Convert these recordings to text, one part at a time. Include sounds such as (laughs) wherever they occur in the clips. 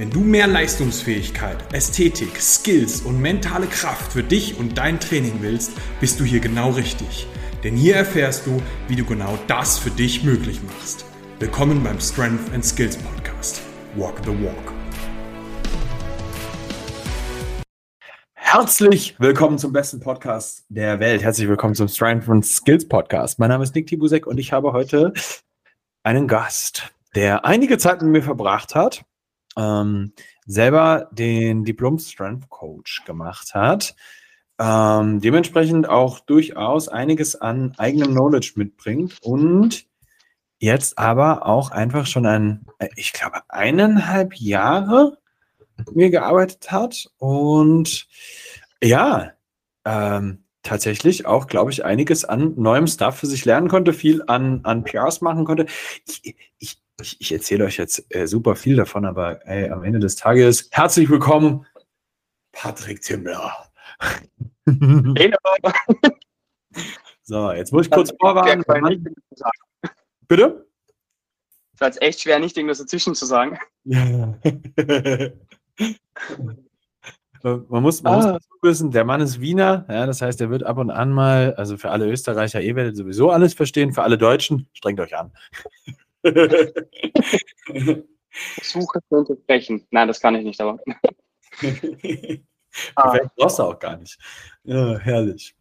Wenn du mehr Leistungsfähigkeit, Ästhetik, Skills und mentale Kraft für dich und dein Training willst, bist du hier genau richtig. Denn hier erfährst du, wie du genau das für dich möglich machst. Willkommen beim Strength and Skills Podcast. Walk the Walk. Herzlich willkommen zum besten Podcast der Welt. Herzlich willkommen zum Strength and Skills Podcast. Mein Name ist Nick Tibusek und ich habe heute einen Gast, der einige Zeit mit mir verbracht hat ähm, selber den Diplom Strength Coach gemacht hat. Ähm, dementsprechend auch durchaus einiges an eigenem Knowledge mitbringt und jetzt aber auch einfach schon ein, äh, ich glaube, eineinhalb Jahre mit mir gearbeitet hat und ja, ähm, tatsächlich auch, glaube ich, einiges an neuem Stuff für sich lernen konnte, viel an, an PRs machen konnte. Ich, ich, ich, ich erzähle euch jetzt äh, super viel davon, aber ey, am Ende des Tages herzlich willkommen, Patrick Timmler. (laughs) So, jetzt muss ich kurz vorwarnen. Bitte? Es war jetzt echt schwer, nicht irgendwas dazwischen zu sagen. Man muss, man ah. muss wissen, der Mann ist Wiener, ja, das heißt, er wird ab und an mal, also für alle Österreicher, ihr werdet sowieso alles verstehen, für alle Deutschen, strengt euch an. Suche zu unterbrechen. Nein, das kann ich nicht, aber. (laughs) ah. brauchst du auch gar nicht. Ja, herrlich.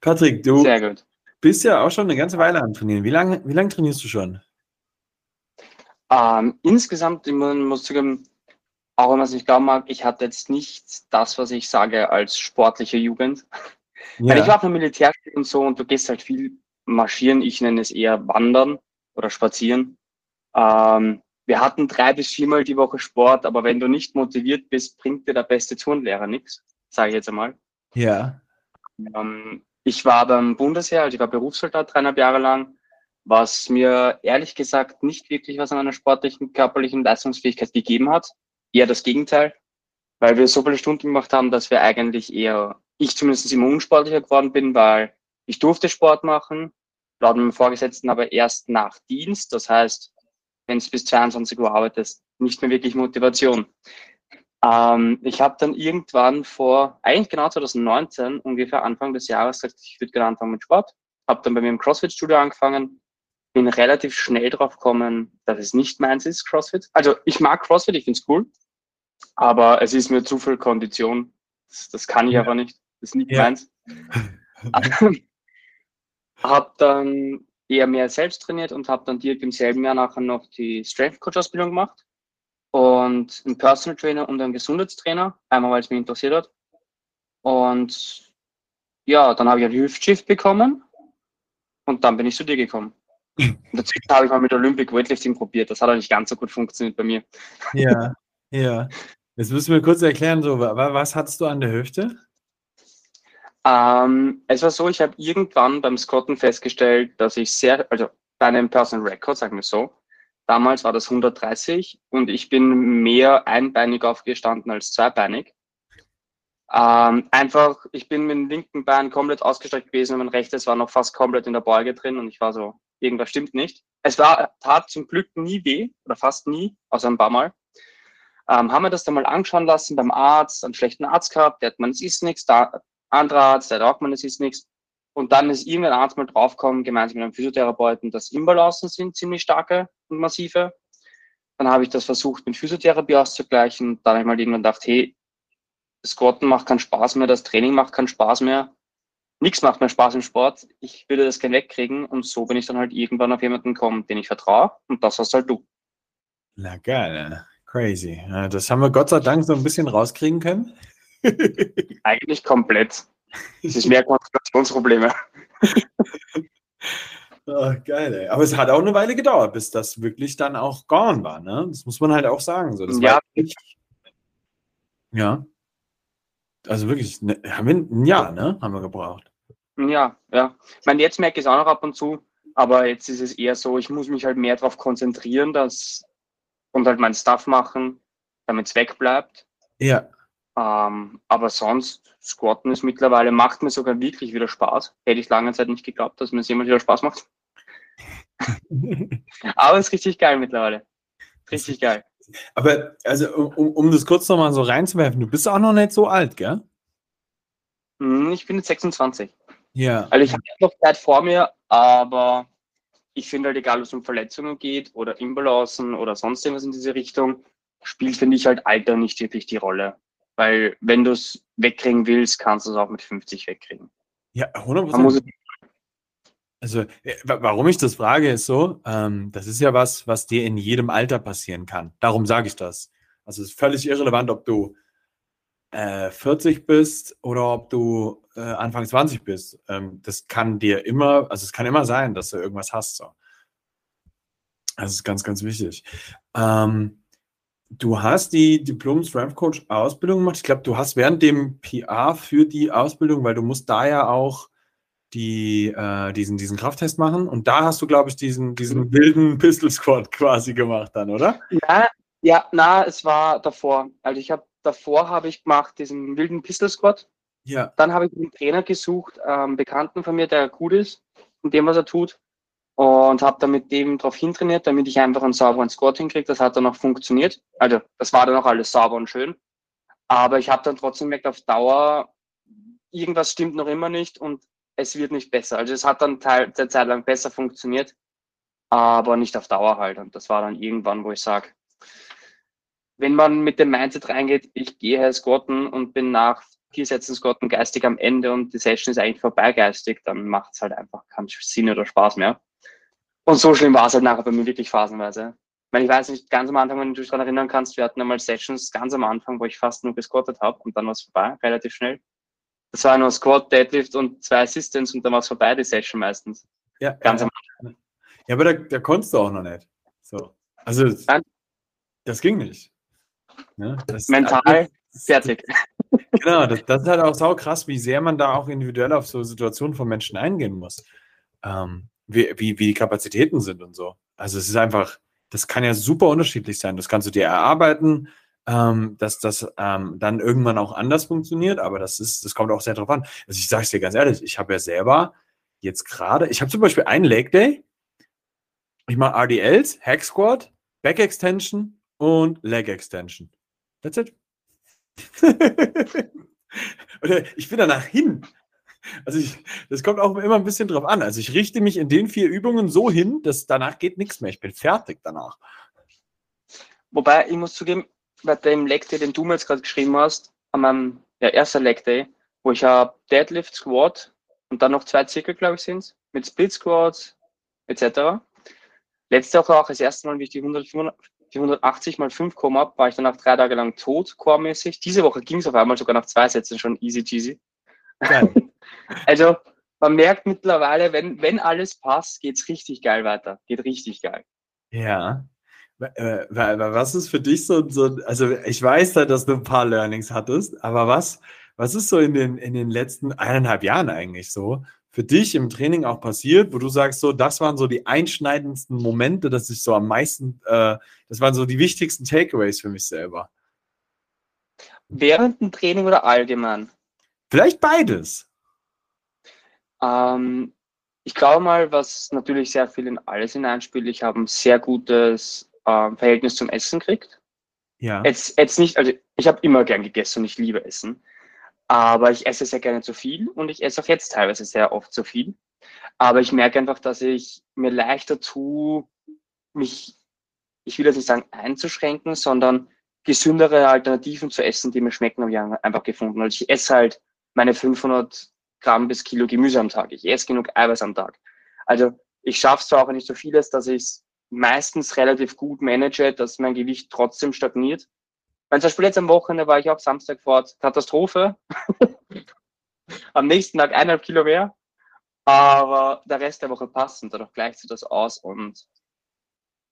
Patrick, du bist ja auch schon eine ganze Weile am Trainieren. Wie lange wie lang trainierst du schon? Ähm, insgesamt, ich muss zugeben, auch wenn man es nicht glauben mag, ich hatte jetzt nicht das, was ich sage, als sportliche Jugend. Ja. Weil ich war auf einem Militärspiel und so und du gehst halt viel marschieren, ich nenne es eher wandern oder spazieren. Ähm, wir hatten drei bis viermal die Woche Sport, aber wenn du nicht motiviert bist, bringt dir der beste Turnlehrer nichts, sage ich jetzt einmal. Ja. Ähm, ich war beim Bundesheer, also ich war Berufssoldat dreieinhalb Jahre lang, was mir ehrlich gesagt nicht wirklich was an einer sportlichen, körperlichen Leistungsfähigkeit gegeben hat. Eher das Gegenteil, weil wir so viele Stunden gemacht haben, dass wir eigentlich eher, ich zumindest immer unsportlicher geworden bin, weil ich durfte Sport machen, laut meinem Vorgesetzten aber erst nach Dienst. Das heißt, wenn du bis 22 Uhr arbeitest, nicht mehr wirklich Motivation. Ähm, ich habe dann irgendwann vor, eigentlich genau 2019, ungefähr Anfang des Jahres, gesagt, ich würde gerne anfangen mit Sport. Habe dann bei mir im CrossFit-Studio angefangen, bin relativ schnell drauf gekommen, dass es nicht meins ist, CrossFit. Also ich mag CrossFit, ich finde es cool, aber es ist mir zu viel Kondition. Das, das kann ich ja. aber nicht. Das ist nicht ja. meins. (laughs) (laughs) habe dann eher mehr selbst trainiert und habe dann direkt im selben Jahr nachher noch die Strength Coach Ausbildung gemacht und einen Personal Trainer und einen Gesundheitstrainer, einmal weil es mich interessiert hat. Und ja, dann habe ich ein Hüftschiff bekommen und dann bin ich zu dir gekommen. Und dazwischen habe ich mal mit Olympic Weightlifting probiert. Das hat auch nicht ganz so gut funktioniert bei mir. Ja, ja. Jetzt müssen wir kurz erklären, so, was hattest du an der Hüfte? Ähm, es war so, ich habe irgendwann beim Scotten festgestellt, dass ich sehr, also bei einem Personal Record, sagen wir so, damals war das 130 und ich bin mehr einbeinig aufgestanden als zweibeinig. Ähm, einfach, ich bin mit dem linken Bein komplett ausgestreckt gewesen und mein rechtes war noch fast komplett in der Beuge drin und ich war so, irgendwas stimmt nicht. Es war, tat zum Glück nie weh oder fast nie, außer ein paar Mal. Ähm, haben wir das dann mal anschauen lassen beim Arzt, einen schlechten Arzt gehabt, der hat man, es ist nichts, da, anderer Arzt, der sagt man, es ist nichts. Und dann ist irgendein Arzt mal draufgekommen, gemeinsam mit einem Physiotherapeuten, dass Imbalancen sind ziemlich starke und massive. Dann habe ich das versucht, mit Physiotherapie auszugleichen. Dann habe ich mal irgendwann gedacht, hey, Squatten macht keinen Spaß mehr, das Training macht keinen Spaß mehr. nichts macht mir Spaß im Sport, ich würde das gerne wegkriegen und so bin ich dann halt irgendwann auf jemanden gekommen, den ich vertraue und das hast halt du. Na geil, crazy. Das haben wir Gott sei Dank so ein bisschen rauskriegen können. (laughs) Eigentlich komplett. Es ist mehr Konzentrationsprobleme. Oh, (laughs) geil, ey. Aber es hat auch eine Weile gedauert, bis das wirklich dann auch gone war, ne? Das muss man halt auch sagen. So. Ja. Wirklich, ja. Also wirklich, ne, haben wir ein Jahr, ne? Haben wir gebraucht. Ja, ja. Ich meine, jetzt merke ich es auch noch ab und zu, aber jetzt ist es eher so, ich muss mich halt mehr darauf konzentrieren, dass und halt mein Stuff machen, damit es wegbleibt. Ja. Ähm, aber sonst, Squatten ist mittlerweile, macht mir sogar wirklich wieder Spaß. Hätte ich lange Zeit nicht geglaubt, dass mir es jemand wieder Spaß macht. (laughs) aber es ist richtig geil mittlerweile. Richtig geil. Aber also, um, um das kurz nochmal so reinzuwerfen, du bist auch noch nicht so alt, gell? Hm, ich bin jetzt 26. Ja. Also ich habe noch Zeit vor mir, aber ich finde halt, egal ob es um Verletzungen geht oder Imbalancen oder sonst irgendwas in diese Richtung, spielt, finde ich, halt Alter nicht wirklich die Rolle. Weil wenn du es wegkriegen willst, kannst du es auch mit 50 wegkriegen. Ja, 100%. Also, äh, warum ich das frage, ist so, ähm, das ist ja was, was dir in jedem Alter passieren kann. Darum sage ich das. Also, es ist völlig irrelevant, ob du äh, 40 bist oder ob du äh, Anfang 20 bist. Ähm, das kann dir immer, also es kann immer sein, dass du irgendwas hast. So. Das ist ganz, ganz wichtig. Ähm, Du hast die Diplom Strength Coach Ausbildung gemacht. Ich glaube, du hast während dem PA für die Ausbildung, weil du musst da ja auch die, äh, diesen, diesen Krafttest machen. Und da hast du, glaube ich, diesen, diesen mhm. wilden Pistol Squad quasi gemacht dann, oder? Ja, ja, na, es war davor. Also ich habe davor habe ich gemacht diesen wilden Pistol Squad. Ja. Dann habe ich einen Trainer gesucht, ähm, Bekannten von mir, der gut ist und dem, was er tut und habe dann mit dem drauf hintrainiert, damit ich einfach einen sauberen Squat hinkriege. Das hat dann auch funktioniert. Also das war dann auch alles sauber und schön. Aber ich habe dann trotzdem gemerkt, auf Dauer, irgendwas stimmt noch immer nicht und es wird nicht besser. Also es hat dann Teil, der Zeit lang besser funktioniert, aber nicht auf Dauer halt. Und das war dann irgendwann, wo ich sage, wenn man mit dem Mindset reingeht, ich gehe squatten und bin nach vier Sätzen squatten geistig am Ende und die Session ist eigentlich vorbei geistig, dann macht es halt einfach keinen Sinn oder Spaß mehr. Und so schlimm war es halt nachher bei mir wirklich phasenweise. Ich, meine, ich weiß nicht, ganz am Anfang, wenn du dich daran erinnern kannst, wir hatten einmal Sessions ganz am Anfang, wo ich fast nur gesquattet habe und dann war es vorbei, relativ schnell. Das war nur Squat, Deadlift und zwei Assistants und dann war es vorbei, die Session meistens. Ja, ganz am Anfang. Ja, aber da, da konntest du auch noch nicht. So. Also, Nein. das ging nicht. Ja, das Mental das, (laughs) fertig. Genau, das, das, ist halt auch sau krass, wie sehr man da auch individuell auf so Situationen von Menschen eingehen muss. Ähm, wie, wie, wie die Kapazitäten sind und so. Also es ist einfach, das kann ja super unterschiedlich sein. Das kannst du dir erarbeiten, ähm, dass das ähm, dann irgendwann auch anders funktioniert, aber das ist, das kommt auch sehr drauf an. Also ich sage es dir ganz ehrlich, ich habe ja selber jetzt gerade, ich habe zum Beispiel einen Leg Day, ich mache RDLs, Hack Squat, Back Extension und Leg Extension. That's it. (laughs) ich bin danach hin. Also ich, das kommt auch immer ein bisschen drauf an. Also ich richte mich in den vier Übungen so hin, dass danach geht nichts mehr. Ich bin fertig danach. Wobei, ich muss zugeben, bei dem Leg Day, den du mir jetzt gerade geschrieben hast, an meinem ja, ersten Leg Day, wo ich habe Deadlift, Squat und dann noch zwei Zirkel, glaube ich, sind mit Split Squats etc. Letzte Woche auch das erste Mal, wie ich die, 100, die 180 mal 5 gekommen habe, war ich danach drei Tage lang tot, core-mäßig. Diese Woche ging es auf einmal sogar nach zwei Sätzen schon easy cheesy. Geil. (laughs) Also man merkt mittlerweile, wenn, wenn alles passt, geht es richtig geil weiter. Geht richtig geil. Ja. Äh, was ist für dich so, so, also ich weiß halt, dass du ein paar Learnings hattest, aber was, was ist so in den, in den letzten eineinhalb Jahren eigentlich so für dich im Training auch passiert, wo du sagst, so, das waren so die einschneidendsten Momente, dass ich so am meisten, äh, das waren so die wichtigsten Takeaways für mich selber? Während dem Training oder allgemein? Vielleicht beides. Ähm, ich glaube mal, was natürlich sehr viel in alles hineinspielt, ich habe ein sehr gutes äh, Verhältnis zum Essen gekriegt. Ja. Jetzt, jetzt nicht, also ich habe immer gern gegessen und ich liebe Essen. Aber ich esse sehr gerne zu viel und ich esse auch jetzt teilweise sehr oft zu viel. Aber ich merke einfach, dass ich mir leichter tue, mich, ich will jetzt nicht sagen einzuschränken, sondern gesündere Alternativen zu essen, die mir schmecken, habe ich einfach gefunden. Also ich esse halt meine 500 Gramm bis Kilo Gemüse am Tag. Ich esse genug Eiweiß am Tag. Also ich schaffe zwar auch nicht so vieles, dass ich es meistens relativ gut manage, dass mein Gewicht trotzdem stagniert. Weil zum Beispiel jetzt am Wochenende war ich auch Samstag fort. Katastrophe. (laughs) am nächsten Tag eineinhalb Kilo mehr. Aber der Rest der Woche passt und dadurch gleicht sich das aus. Und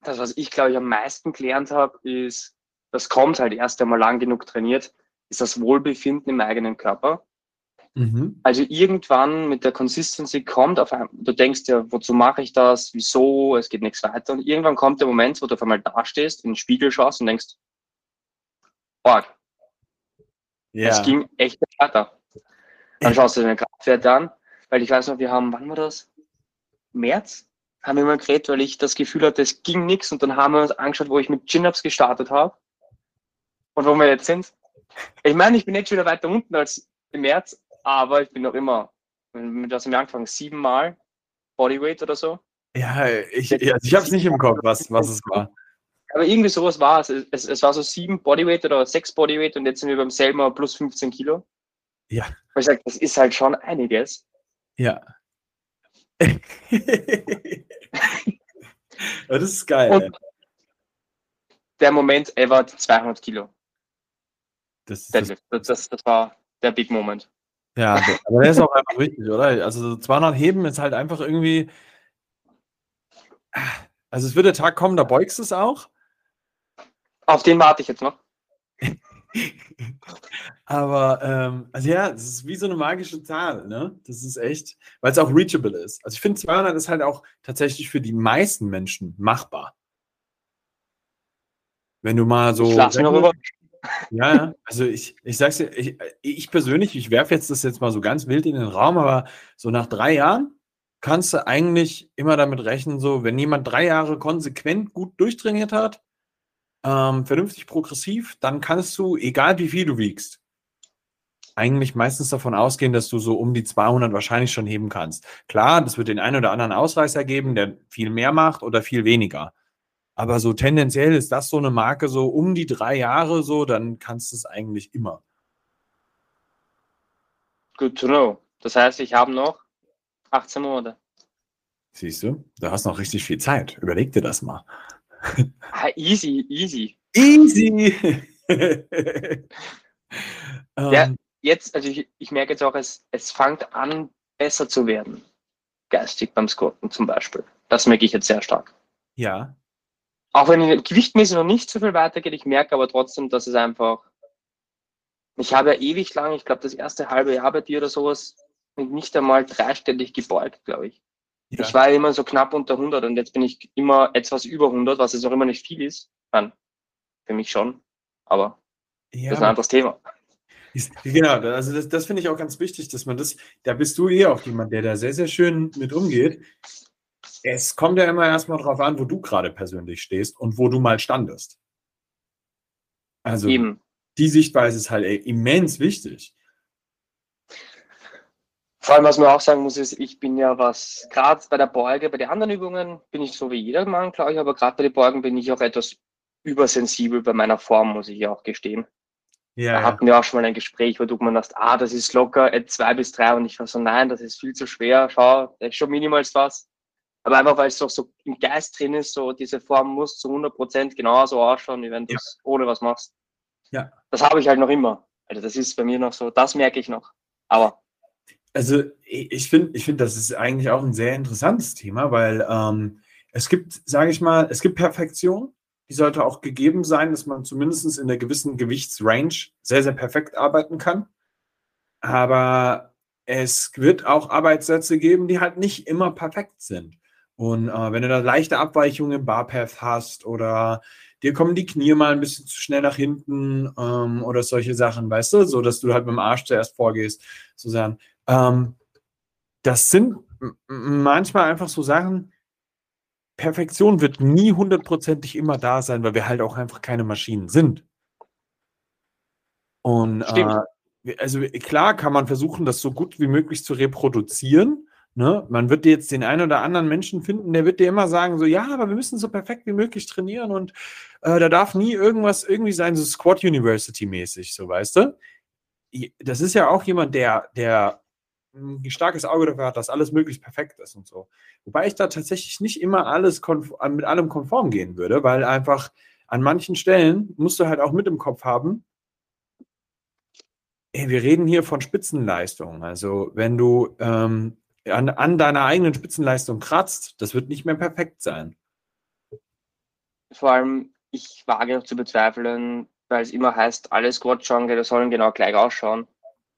das, was ich glaube ich am meisten gelernt habe, ist, das kommt halt erst einmal lang genug trainiert, ist das Wohlbefinden im eigenen Körper. Mhm. Also irgendwann mit der Consistency kommt auf einmal, du denkst ja, wozu mache ich das, wieso, es geht nichts weiter. Und irgendwann kommt der Moment, wo du auf einmal dastehst, in den Spiegel schaust und denkst, Org. Ja. Es ging echt weiter. Dann schaust du deine Kraftwerte an, weil ich weiß noch, wir haben, wann war das? März? Haben wir mal geredet, weil ich das Gefühl hatte, es ging nichts und dann haben wir uns angeschaut, wo ich mit Chin-Ups gestartet habe und wo wir jetzt sind. Ich meine, ich bin jetzt schon wieder weiter unten als im März, aber ich bin noch immer, mit was haben wir angefangen? Siebenmal Bodyweight oder so? Ja, ich, also ich habe es nicht im Kopf, was, was es war. Aber irgendwie sowas war es. es. Es war so sieben Bodyweight oder sechs Bodyweight und jetzt sind wir beim selben plus 15 Kilo. Ja. Weil ich sage, das ist halt schon einiges. Ja. (laughs) das ist geil. Und der Moment ever 200 Kilo. Das, das, das, das war der Big Moment. Ja, aber der ist auch einfach wichtig, oder? Also 200 Heben ist halt einfach irgendwie. Also es wird der Tag kommen, da beugst du es auch. Auf den warte ich jetzt noch. (laughs) aber ähm, also ja, das ist wie so eine magische Zahl, ne? Das ist echt, weil es auch reachable ist. Also ich finde 200 ist halt auch tatsächlich für die meisten Menschen machbar. Wenn du mal so. Ich lasse mir rüber. Ja, also ich, ich sag's dir, ich, ich persönlich, ich werfe jetzt das jetzt mal so ganz wild in den Raum, aber so nach drei Jahren kannst du eigentlich immer damit rechnen, so, wenn jemand drei Jahre konsequent gut durchtrainiert hat, ähm, vernünftig progressiv, dann kannst du, egal wie viel du wiegst, eigentlich meistens davon ausgehen, dass du so um die 200 wahrscheinlich schon heben kannst. Klar, das wird den einen oder anderen Ausreißer geben, der viel mehr macht oder viel weniger. Aber so tendenziell ist das so eine Marke, so um die drei Jahre so, dann kannst du es eigentlich immer. Good to know. Das heißt, ich habe noch 18 Monate. Siehst du, du hast noch richtig viel Zeit. Überleg dir das mal. (laughs) Ah, easy, easy. Easy! (laughs) ja, ähm. jetzt, also ich, ich merke jetzt auch, es, es fängt an, besser zu werden. Geistig beim Squatten zum Beispiel. Das merke ich jetzt sehr stark. Ja. Auch wenn ich gewichtmäßig noch nicht so viel weitergeht, ich merke aber trotzdem, dass es einfach. Ich habe ja ewig lang, ich glaube, das erste halbe Jahr bei dir oder sowas, nicht einmal dreistellig gebeugt, glaube ich. Ja. Ich war ja immer so knapp unter 100 und jetzt bin ich immer etwas über 100, was jetzt auch immer nicht viel ist. Nein, für mich schon, aber ja, das ist ein anderes Thema. Ist, genau, also das, das finde ich auch ganz wichtig, dass man das, da bist du eh auch jemand, der da sehr, sehr schön mit umgeht es kommt ja immer erstmal darauf an, wo du gerade persönlich stehst und wo du mal standest. Also Eben. die Sichtweise ist halt immens wichtig. Vor allem, was man auch sagen muss, ist, ich bin ja was, gerade bei der Beuge, bei den anderen Übungen bin ich so wie jeder Mann, glaube ich, aber gerade bei den Beugen bin ich auch etwas übersensibel bei meiner Form, muss ich ja auch gestehen. Ja, da hatten wir auch schon mal ein Gespräch, wo du gemeint hast, ah, das ist locker at zwei bis drei und ich war so, nein, das ist viel zu schwer, schau, das ist schon minimals was. Aber einfach, weil es doch so im Geist drin ist, so diese Form muss zu 100 Prozent genauso ausschauen, wie wenn du es ja. ohne was machst. Ja. Das habe ich halt noch immer. Also das ist bei mir noch so, das merke ich noch. Aber. Also ich finde, ich finde, das ist eigentlich auch ein sehr interessantes Thema, weil ähm, es gibt, sage ich mal, es gibt Perfektion, die sollte auch gegeben sein, dass man zumindest in der gewissen Gewichtsrange sehr, sehr perfekt arbeiten kann. Aber es wird auch Arbeitssätze geben, die halt nicht immer perfekt sind. Und äh, wenn du da leichte Abweichungen im Barpath hast oder dir kommen die Knie mal ein bisschen zu schnell nach hinten ähm, oder solche Sachen, weißt du, so dass du halt mit dem Arsch zuerst vorgehst, sozusagen. Ähm, das sind manchmal einfach so Sachen, Perfektion wird nie hundertprozentig immer da sein, weil wir halt auch einfach keine Maschinen sind. Und äh, also klar kann man versuchen, das so gut wie möglich zu reproduzieren, Ne? Man wird jetzt den einen oder anderen Menschen finden, der wird dir immer sagen, so, ja, aber wir müssen so perfekt wie möglich trainieren und äh, da darf nie irgendwas irgendwie sein, so Squad University mäßig, so weißt du. Das ist ja auch jemand, der, der ein starkes Auge dafür hat, dass alles möglichst perfekt ist und so. Wobei ich da tatsächlich nicht immer alles mit allem konform gehen würde, weil einfach an manchen Stellen musst du halt auch mit im Kopf haben, ey, wir reden hier von Spitzenleistung. Also wenn du ähm, an, an deiner eigenen Spitzenleistung kratzt, das wird nicht mehr perfekt sein. Vor allem, ich wage noch zu bezweifeln, weil es immer heißt, alle Squat-Genre sollen genau gleich ausschauen.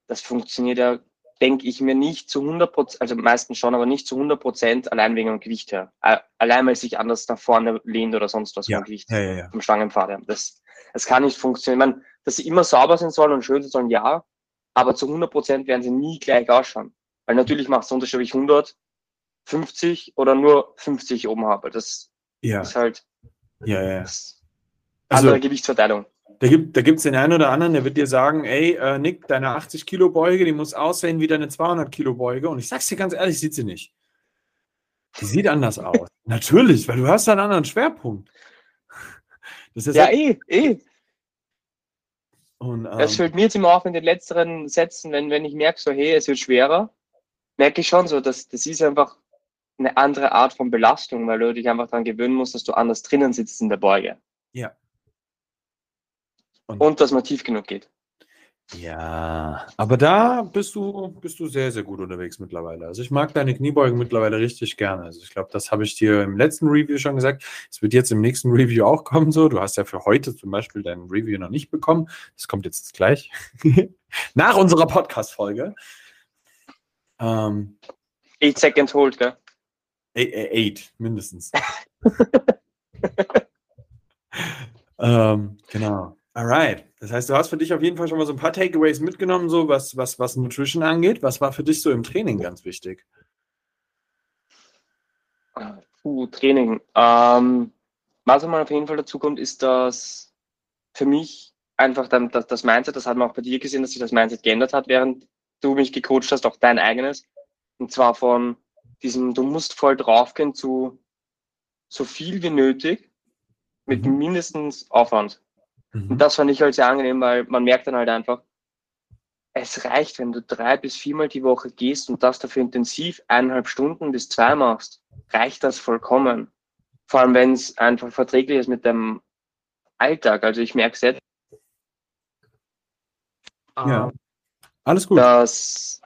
Das funktioniert ja, denke ich mir, nicht zu 100 Prozent, also meistens schon, aber nicht zu 100 Prozent allein wegen dem Gewicht her. Allein, weil sich anders nach vorne lehnt oder sonst was ja. vom Gewicht, ja, ja, ja. vom Stangenpfad. Das, das kann nicht funktionieren. Ich meine, dass sie immer sauber sein sollen und schön sein sollen, ja, aber zu 100 Prozent werden sie nie gleich ausschauen. Weil natürlich macht es Unterschied, ob ich 100, 50 oder nur 50 oben habe. Das ja. ist halt ja, ja. Also, andere Gewichtsverteilung. Da gibt es da den einen oder anderen, der wird dir sagen, ey, äh, Nick, deine 80 Kilo Beuge, die muss aussehen wie deine 200 Kilo Beuge. Und ich sag's dir ganz ehrlich, sieht sie nicht. Die sieht anders (laughs) aus. Natürlich, weil du hast einen anderen Schwerpunkt. Das ist ja, eh, eh. Und, ähm, das fällt mir jetzt immer auf in den letzteren Sätzen, wenn, wenn ich merke, so, hey, es wird schwerer, merke ich schon so, dass das ist einfach eine andere Art von Belastung, weil du dich einfach daran gewöhnen musst, dass du anders drinnen sitzt in der Beuge. Ja. Und, Und dass man tief genug geht. Ja, aber da bist du, bist du sehr, sehr gut unterwegs mittlerweile. Also ich mag deine Kniebeugen mittlerweile richtig gerne. Also ich glaube, das habe ich dir im letzten Review schon gesagt. Es wird jetzt im nächsten Review auch kommen so. Du hast ja für heute zum Beispiel dein Review noch nicht bekommen. Das kommt jetzt gleich. (laughs) Nach unserer Podcast-Folge. Ähm, eight Seconds Hold, gell? Eight, mindestens. (laughs) ähm, genau. Alright. Das heißt, du hast für dich auf jeden Fall schon mal so ein paar Takeaways mitgenommen, so was, was, was Nutrition angeht. Was war für dich so im Training ganz wichtig? Uh, Training. Ähm, was man auf jeden Fall dazu kommt, ist, dass für mich einfach dann das, das Mindset, das hat man auch bei dir gesehen, dass sich das Mindset geändert hat, während du mich gecoacht hast, auch dein eigenes. Und zwar von diesem, du musst voll draufgehen zu so viel wie nötig mit mhm. mindestens Aufwand. Mhm. Und das fand ich halt sehr angenehm, weil man merkt dann halt einfach, es reicht, wenn du drei bis viermal die Woche gehst und das dafür intensiv eineinhalb Stunden bis zwei machst, reicht das vollkommen. Vor allem, wenn es einfach verträglich ist mit dem Alltag. Also ich merke es jetzt. Ja. Alles gut. Dass,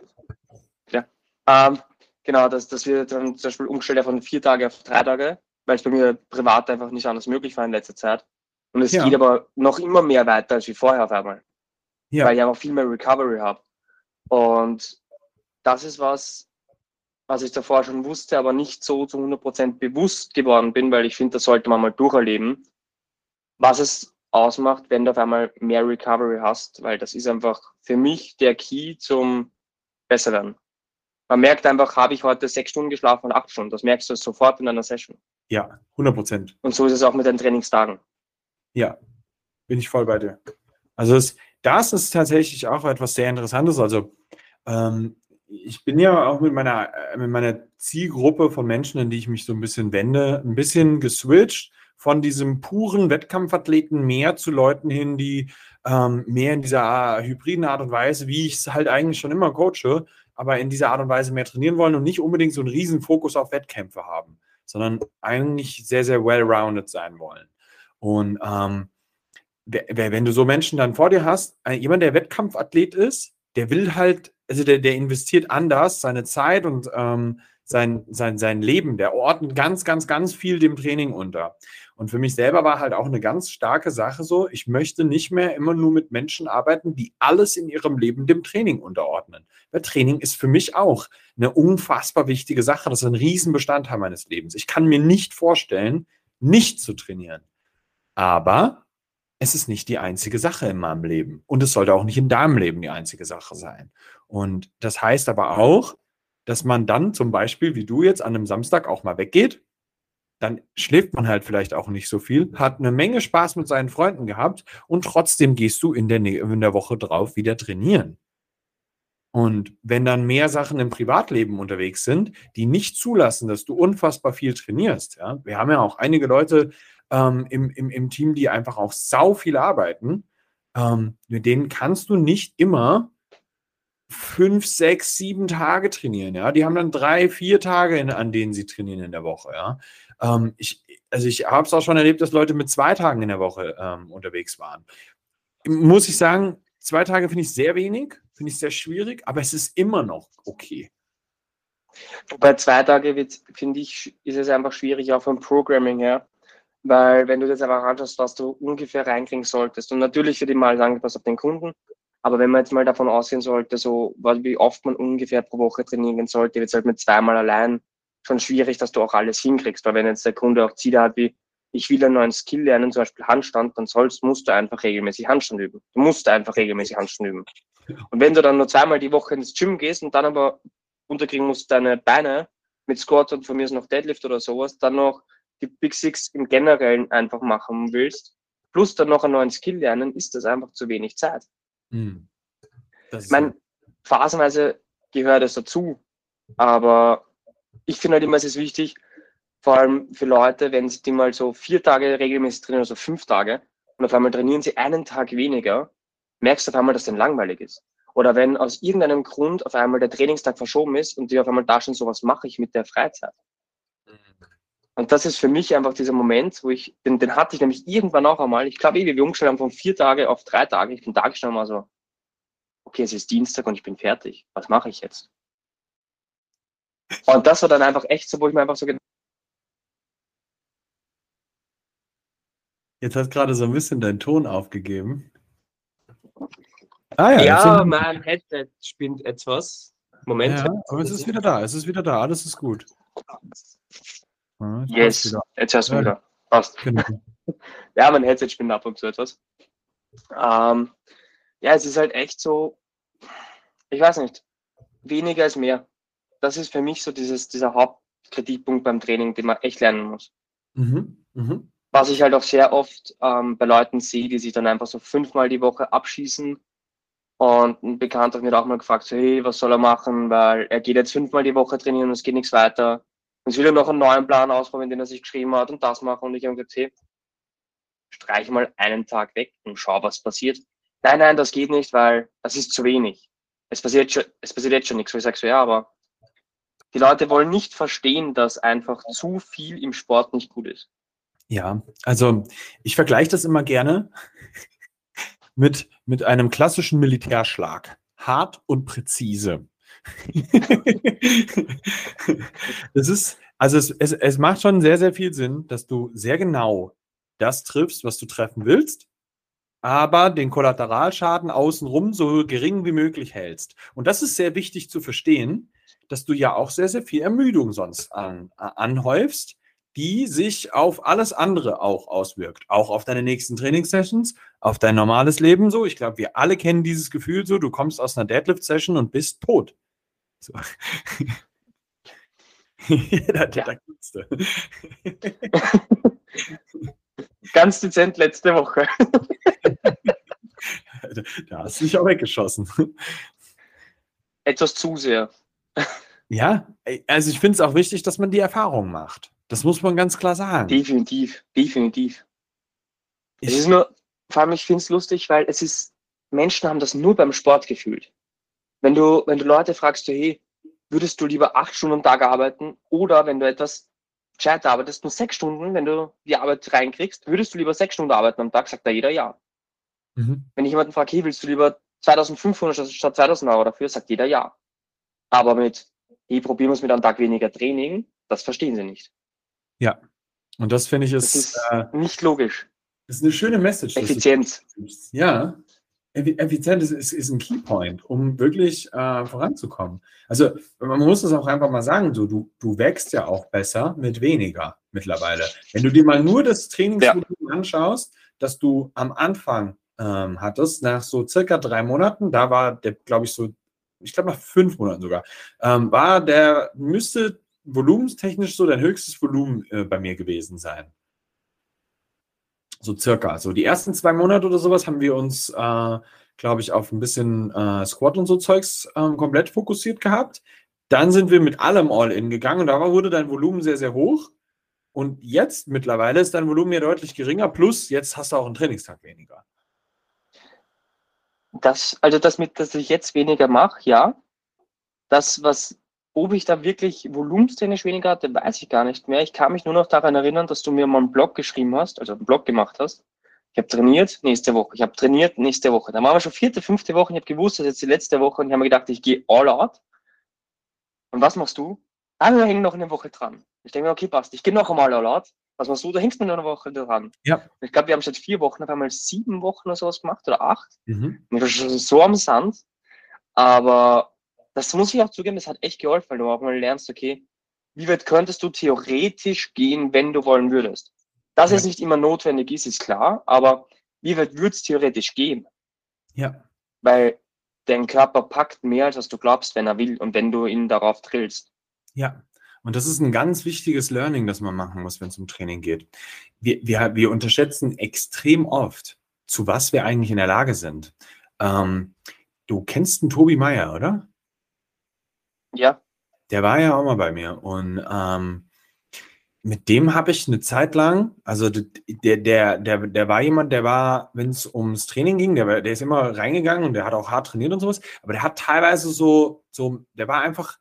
ja, ähm, genau, dass, dass wir dann zum Beispiel umgestellt von vier Tage auf drei Tage, weil es bei mir privat einfach nicht anders möglich war in letzter Zeit. Und es ja. geht aber noch immer mehr weiter als wie vorher auf einmal. Ja. Weil ich einfach viel mehr Recovery habe. Und das ist was, was ich davor schon wusste, aber nicht so zu 100% bewusst geworden bin, weil ich finde, das sollte man mal durcherleben, was es ausmacht, wenn du auf einmal mehr Recovery hast, weil das ist einfach für mich der Key zum Besseren. Man merkt einfach, habe ich heute sechs Stunden geschlafen und acht Stunden. Das merkst du sofort in einer Session. Ja, 100 Prozent. Und so ist es auch mit den Trainingstagen. Ja, bin ich voll bei dir. Also es, das ist tatsächlich auch etwas sehr Interessantes. Also ähm, ich bin ja auch mit meiner, äh, mit meiner Zielgruppe von Menschen, in die ich mich so ein bisschen wende, ein bisschen geswitcht von diesem puren Wettkampfathleten mehr zu Leuten hin, die ähm, mehr in dieser hybriden Art und Weise, wie ich es halt eigentlich schon immer coache, aber in dieser Art und Weise mehr trainieren wollen und nicht unbedingt so einen riesen Fokus auf Wettkämpfe haben, sondern eigentlich sehr, sehr well-rounded sein wollen. Und ähm, wenn du so Menschen dann vor dir hast, äh, jemand, der Wettkampfathlet ist, der will halt, also der, der investiert anders seine Zeit und ähm, sein, sein, sein Leben, der ordnet ganz, ganz, ganz viel dem Training unter. Und für mich selber war halt auch eine ganz starke Sache so, ich möchte nicht mehr immer nur mit Menschen arbeiten, die alles in ihrem Leben dem Training unterordnen. Weil Training ist für mich auch eine unfassbar wichtige Sache. Das ist ein Riesenbestandteil meines Lebens. Ich kann mir nicht vorstellen, nicht zu trainieren. Aber es ist nicht die einzige Sache in meinem Leben. Und es sollte auch nicht in deinem Leben die einzige Sache sein. Und das heißt aber auch, dass man dann zum Beispiel, wie du jetzt an einem Samstag auch mal weggeht, dann schläft man halt vielleicht auch nicht so viel, hat eine Menge Spaß mit seinen Freunden gehabt und trotzdem gehst du in der, in der Woche drauf wieder trainieren. Und wenn dann mehr Sachen im Privatleben unterwegs sind, die nicht zulassen, dass du unfassbar viel trainierst, ja, wir haben ja auch einige Leute, ähm, im, im, im Team, die einfach auch sau viel arbeiten. Ähm, mit denen kannst du nicht immer fünf, sechs, sieben Tage trainieren, ja. Die haben dann drei, vier Tage, in, an denen sie trainieren in der Woche, ja. Ähm, ich, also ich habe es auch schon erlebt, dass Leute mit zwei Tagen in der Woche ähm, unterwegs waren. Muss ich sagen, zwei Tage finde ich sehr wenig, finde ich sehr schwierig, aber es ist immer noch okay. Bei zwei Tage finde ich, ist es einfach schwierig, auch vom Programming her. Weil wenn du das einfach anschaust, was du ungefähr reinkriegen solltest, und natürlich wird immer alles angepasst auf den Kunden, aber wenn man jetzt mal davon ausgehen sollte, so wie oft man ungefähr pro Woche trainieren sollte, wird es halt mit zweimal allein schon schwierig, dass du auch alles hinkriegst. Weil wenn jetzt der Kunde auch Ziele hat wie, ich will einen neuen Skill lernen, zum Beispiel Handstand, dann sollst, musst du einfach regelmäßig Handstand üben. Du musst einfach regelmäßig Handstand üben. Und wenn du dann nur zweimal die Woche ins Gym gehst und dann aber unterkriegen musst deine Beine mit Squat und von mir ist noch Deadlift oder sowas, dann noch die Big Six im Generellen einfach machen willst, plus dann noch einen neuen Skill lernen, ist das einfach zu wenig Zeit. Hm. Ich meine, phasenweise gehört es dazu, aber ich finde halt immer, es ist wichtig, vor allem für Leute, wenn sie die mal so vier Tage regelmäßig trainieren, also fünf Tage, und auf einmal trainieren sie einen Tag weniger, merkst du auf einmal, dass es langweilig ist. Oder wenn aus irgendeinem Grund auf einmal der Trainingstag verschoben ist und die auf einmal da schon so was mache ich mit der Freizeit. Und das ist für mich einfach dieser Moment, wo ich, den, den hatte ich nämlich irgendwann auch einmal, ich glaube, eh, wir umgestellt haben von vier Tage auf drei Tage, ich bin da gestanden mal so, okay, es ist Dienstag und ich bin fertig, was mache ich jetzt? Und das war dann einfach echt so, wo ich mir einfach so gedacht Jetzt hat gerade so ein bisschen dein Ton aufgegeben. Ah ja, ja mein Headset spinnt etwas. Moment. Ja, aber es ist wieder da, es ist wieder da, alles ist gut. Ja, yes, jetzt hörst du ja. wieder. Passt. Genau. (laughs) ja, mein Headset spinnt ab und zu etwas. Ähm, ja, es ist halt echt so, ich weiß nicht, weniger ist mehr. Das ist für mich so dieses, dieser Hauptkritikpunkt beim Training, den man echt lernen muss. Mhm. Mhm. Was ich halt auch sehr oft ähm, bei Leuten sehe, die sich dann einfach so fünfmal die Woche abschießen. Und ein Bekannter hat mir auch mal gefragt, so, hey, was soll er machen? Weil er geht jetzt fünfmal die Woche trainieren und es geht nichts weiter. Jetzt will er noch einen neuen Plan ausprobieren, den er sich geschrieben hat und das machen. Und ich habe gesagt, hey, streich mal einen Tag weg und schau, was passiert. Nein, nein, das geht nicht, weil das ist zu wenig. Es passiert, schon, es passiert jetzt schon nichts. Wo ich sage so, ja, aber die Leute wollen nicht verstehen, dass einfach zu viel im Sport nicht gut ist. Ja, also ich vergleiche das immer gerne (laughs) mit, mit einem klassischen Militärschlag. Hart und präzise. (laughs) das ist, also es, es, es macht schon sehr, sehr viel Sinn, dass du sehr genau das triffst, was du treffen willst, aber den Kollateralschaden außenrum so gering wie möglich hältst. Und das ist sehr wichtig zu verstehen, dass du ja auch sehr, sehr viel Ermüdung sonst an, anhäufst, die sich auf alles andere auch auswirkt. Auch auf deine nächsten Trainingssessions, auf dein normales Leben so. Ich glaube, wir alle kennen dieses Gefühl so, du kommst aus einer Deadlift-Session und bist tot. So. da, da, da Ganz dezent letzte Woche. (laughs) da hast du dich auch weggeschossen. Etwas zu sehr. Ja, also ich finde es auch wichtig, dass man die Erfahrung macht. Das muss man ganz klar sagen. Definitiv, definitiv. Ich, es ist nur, vor allem, ich finde es lustig, weil es ist, Menschen haben das nur beim Sport gefühlt. Wenn du, wenn du Leute fragst, hey, würdest du lieber acht Stunden am Tag arbeiten oder wenn du etwas gescheit arbeitest, nur sechs Stunden, wenn du die Arbeit reinkriegst, würdest du lieber sechs Stunden arbeiten am Tag, sagt da jeder ja. Mhm. Wenn ich jemanden frage, hey, willst du lieber 2500 statt 2000 Euro dafür, sagt jeder ja. Aber mit, hey, probieren wir es mit einem Tag weniger Training, das verstehen sie nicht. Ja, und das finde ich ist, ist äh, nicht logisch. Das ist eine schöne Message. Effizienz. Ja, effizient ist, ist, ist ein Keypoint, um wirklich äh, voranzukommen. Also man muss es auch einfach mal sagen, so, du, du wächst ja auch besser mit weniger mittlerweile. Wenn du dir mal nur das Trainingsvolumen ja. anschaust, dass du am Anfang ähm, hattest, nach so circa drei Monaten, da war der, glaube ich, so, ich glaube nach fünf Monaten sogar, ähm, war der, müsste volumenstechnisch so dein höchstes Volumen äh, bei mir gewesen sein. So circa. So die ersten zwei Monate oder sowas haben wir uns, äh, glaube ich, auf ein bisschen äh, Squat und so Zeugs ähm, komplett fokussiert gehabt. Dann sind wir mit allem All-In gegangen und da wurde dein Volumen sehr, sehr hoch. Und jetzt mittlerweile ist dein Volumen ja deutlich geringer, plus jetzt hast du auch einen Trainingstag weniger. Das, also das mit, dass ich jetzt weniger mache, ja. Das, was, ob ich da wirklich volumenstechnisch weniger hatte, weiß ich gar nicht mehr. Ich kann mich nur noch daran erinnern, dass du mir mal einen Blog geschrieben hast, also einen Blog gemacht hast. Ich habe trainiert, nächste Woche. Ich habe trainiert, nächste Woche. Dann waren wir schon vierte, fünfte Woche. Ich habe gewusst, das ist jetzt die letzte Woche und ich habe mir gedacht, ich gehe all out. Und was machst du? Ah, wir hängen noch eine Woche dran. Ich denke mir, okay, passt. Ich gehe noch einmal all out. Was machst du? Da hängst du nur eine Woche dran. Ja. Ich glaube, wir haben seit vier Wochen auf einmal sieben Wochen oder sowas gemacht oder acht. Mhm. Und das ist so am Sand. Aber das muss ich auch zugeben, das hat echt geholfen, weil du auch mal lernst, okay, wie weit könntest du theoretisch gehen, wenn du wollen würdest? Dass Ja. es nicht immer notwendig ist, ist klar, aber wie weit würde es theoretisch gehen? Ja. Weil dein Körper packt mehr, als was du glaubst, wenn er will und wenn du ihn darauf drillst. Ja. Und das ist ein ganz wichtiges Learning, das man machen muss, wenn es um Training geht. Wir, wir, wir unterschätzen extrem oft, zu was wir eigentlich in der Lage sind. Ähm, du kennst den Tobi Meier, oder? Ja, Der war ja auch mal bei mir und ähm, mit dem habe ich eine Zeit lang, also der, der, der, der war jemand, der war, wenn es ums Training ging, der, war- der ist immer reingegangen und der hat auch hart trainiert und sowas, aber der hat teilweise so, so, der war einfach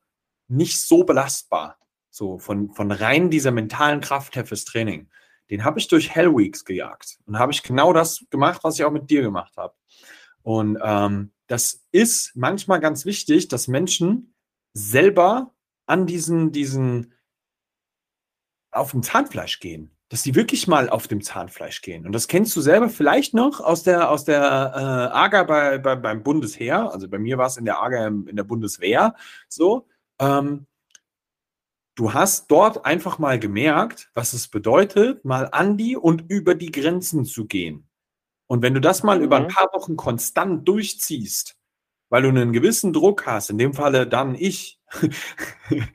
nicht so belastbar, so von, von rein dieser mentalen Kraft her fürs Training. Den habe ich durch Hell Weeks gejagt und habe ich genau das gemacht, was ich auch mit dir gemacht habe. Und ähm, das ist manchmal ganz wichtig, dass Menschen selber an diesen, diesen, auf dem Zahnfleisch gehen. Dass die wirklich mal auf dem Zahnfleisch gehen. Und das kennst du selber vielleicht noch aus der, aus der äh, AGA bei, bei, beim Bundesheer. Also bei mir war es in der AGA in der Bundeswehr so. Ähm, du hast dort einfach mal gemerkt, was es bedeutet, mal an die und über die Grenzen zu gehen. Und wenn du das mal über ein Mhm. paar Wochen konstant durchziehst, weil du einen gewissen Druck hast, in dem Falle dann ich, (laughs)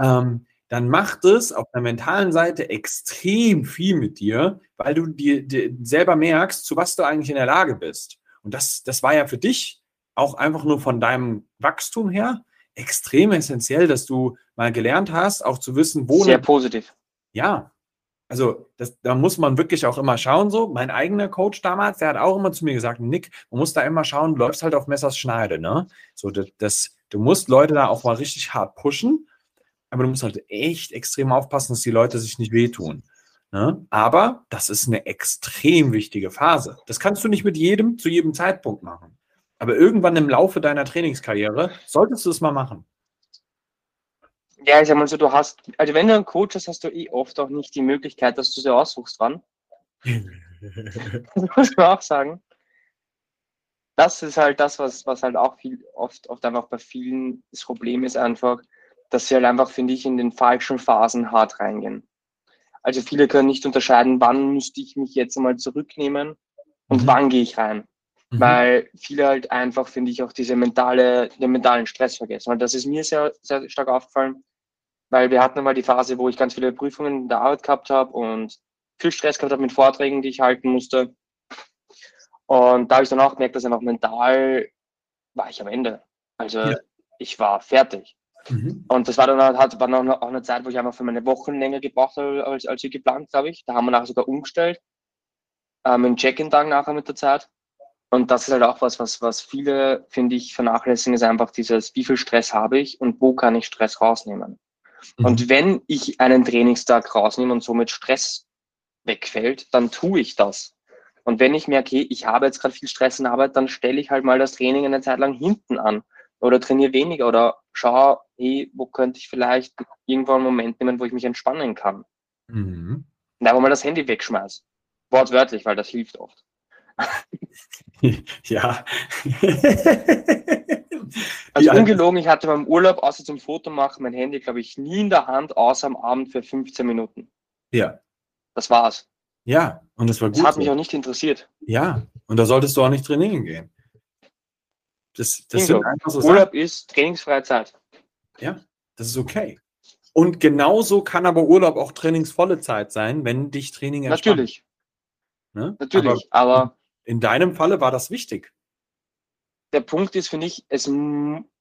ähm, dann macht es auf der mentalen Seite extrem viel mit dir, weil du dir, dir selber merkst, zu was du eigentlich in der Lage bist. Und das, das war ja für dich auch einfach nur von deinem Wachstum her extrem essentiell, dass du mal gelernt hast, auch zu wissen, wo sehr eine positiv. ja, also das, da muss man wirklich auch immer schauen. So, mein eigener Coach damals, der hat auch immer zu mir gesagt, Nick, man muss da immer schauen, du läufst halt auf Messers Schneide, ne? So, das, das, du musst Leute da auch mal richtig hart pushen, aber du musst halt echt extrem aufpassen, dass die Leute sich nicht wehtun. Ne? Aber das ist eine extrem wichtige Phase. Das kannst du nicht mit jedem zu jedem Zeitpunkt machen. Aber irgendwann im Laufe deiner Trainingskarriere solltest du es mal machen. Ja, ich sag mal so, du hast, also wenn du einen Coach hast, hast du eh oft auch nicht die Möglichkeit, dass du sie aussuchst, wann. (laughs) Das muss man auch sagen. Das ist halt das, was, was halt auch viel, oft, oft einfach bei vielen das Problem ist einfach, dass sie halt einfach, finde ich, in den falschen Phasen hart reingehen. Also viele können nicht unterscheiden, wann müsste ich mich jetzt einmal zurücknehmen und Mhm. wann gehe ich rein. Mhm. Weil viele halt einfach, finde ich, auch diese mentale, den mentalen Stress vergessen. Und das ist mir sehr, sehr stark aufgefallen, weil wir hatten einmal die Phase, wo ich ganz viele Prüfungen in der Arbeit gehabt habe und viel Stress gehabt habe mit Vorträgen, die ich halten musste. Und da habe ich dann auch gemerkt, dass einfach mental war ich am Ende. Also Ja. ich war fertig. Mhm. Und das war dann hat- war dann auch eine Zeit, wo ich einfach für meine Wochen länger gebraucht habe, als, als wir geplant, glaube ich. Da haben wir nachher sogar umgestellt. Ähm, einen Check-in-Tag nachher mit der Zeit. Und das ist halt auch was, was, was viele, finde ich, vernachlässigen, ist einfach dieses, wie viel Stress habe ich und wo kann ich Stress rausnehmen. Mhm. Und wenn ich einen Trainingstag rausnehme und somit Stress wegfällt, dann tue ich das. Und wenn ich merke, okay, ich habe jetzt gerade viel Stress in der Arbeit, dann stelle ich halt mal das Training eine Zeit lang hinten an oder trainiere weniger oder schaue, hey, wo könnte ich vielleicht irgendwo einen Moment nehmen, wo ich mich entspannen kann. Mhm. Und einfach mal das Handy wegschmeiß. Wortwörtlich, weil das hilft oft. (laughs) Ja. (laughs) Also Ja. ungelogen, ich hatte beim Urlaub, außer zum Foto machen, mein Handy, glaube ich, nie in der Hand, außer am Abend für 15 Minuten. ja. Das war's. Ja, und das war Das gut. hat so. mich auch nicht interessiert. Ja, und da solltest du auch nicht trainieren gehen. Das, das sind einfach so Sachen, Urlaub ist trainingsfreie Zeit. das ist okay. Und genauso kann aber Urlaub auch trainingsvolle Zeit sein, wenn dich Training entspannt. Natürlich, Ne? natürlich. Aber Aber in deinem Falle war das wichtig. der Punkt ist, finde ich, es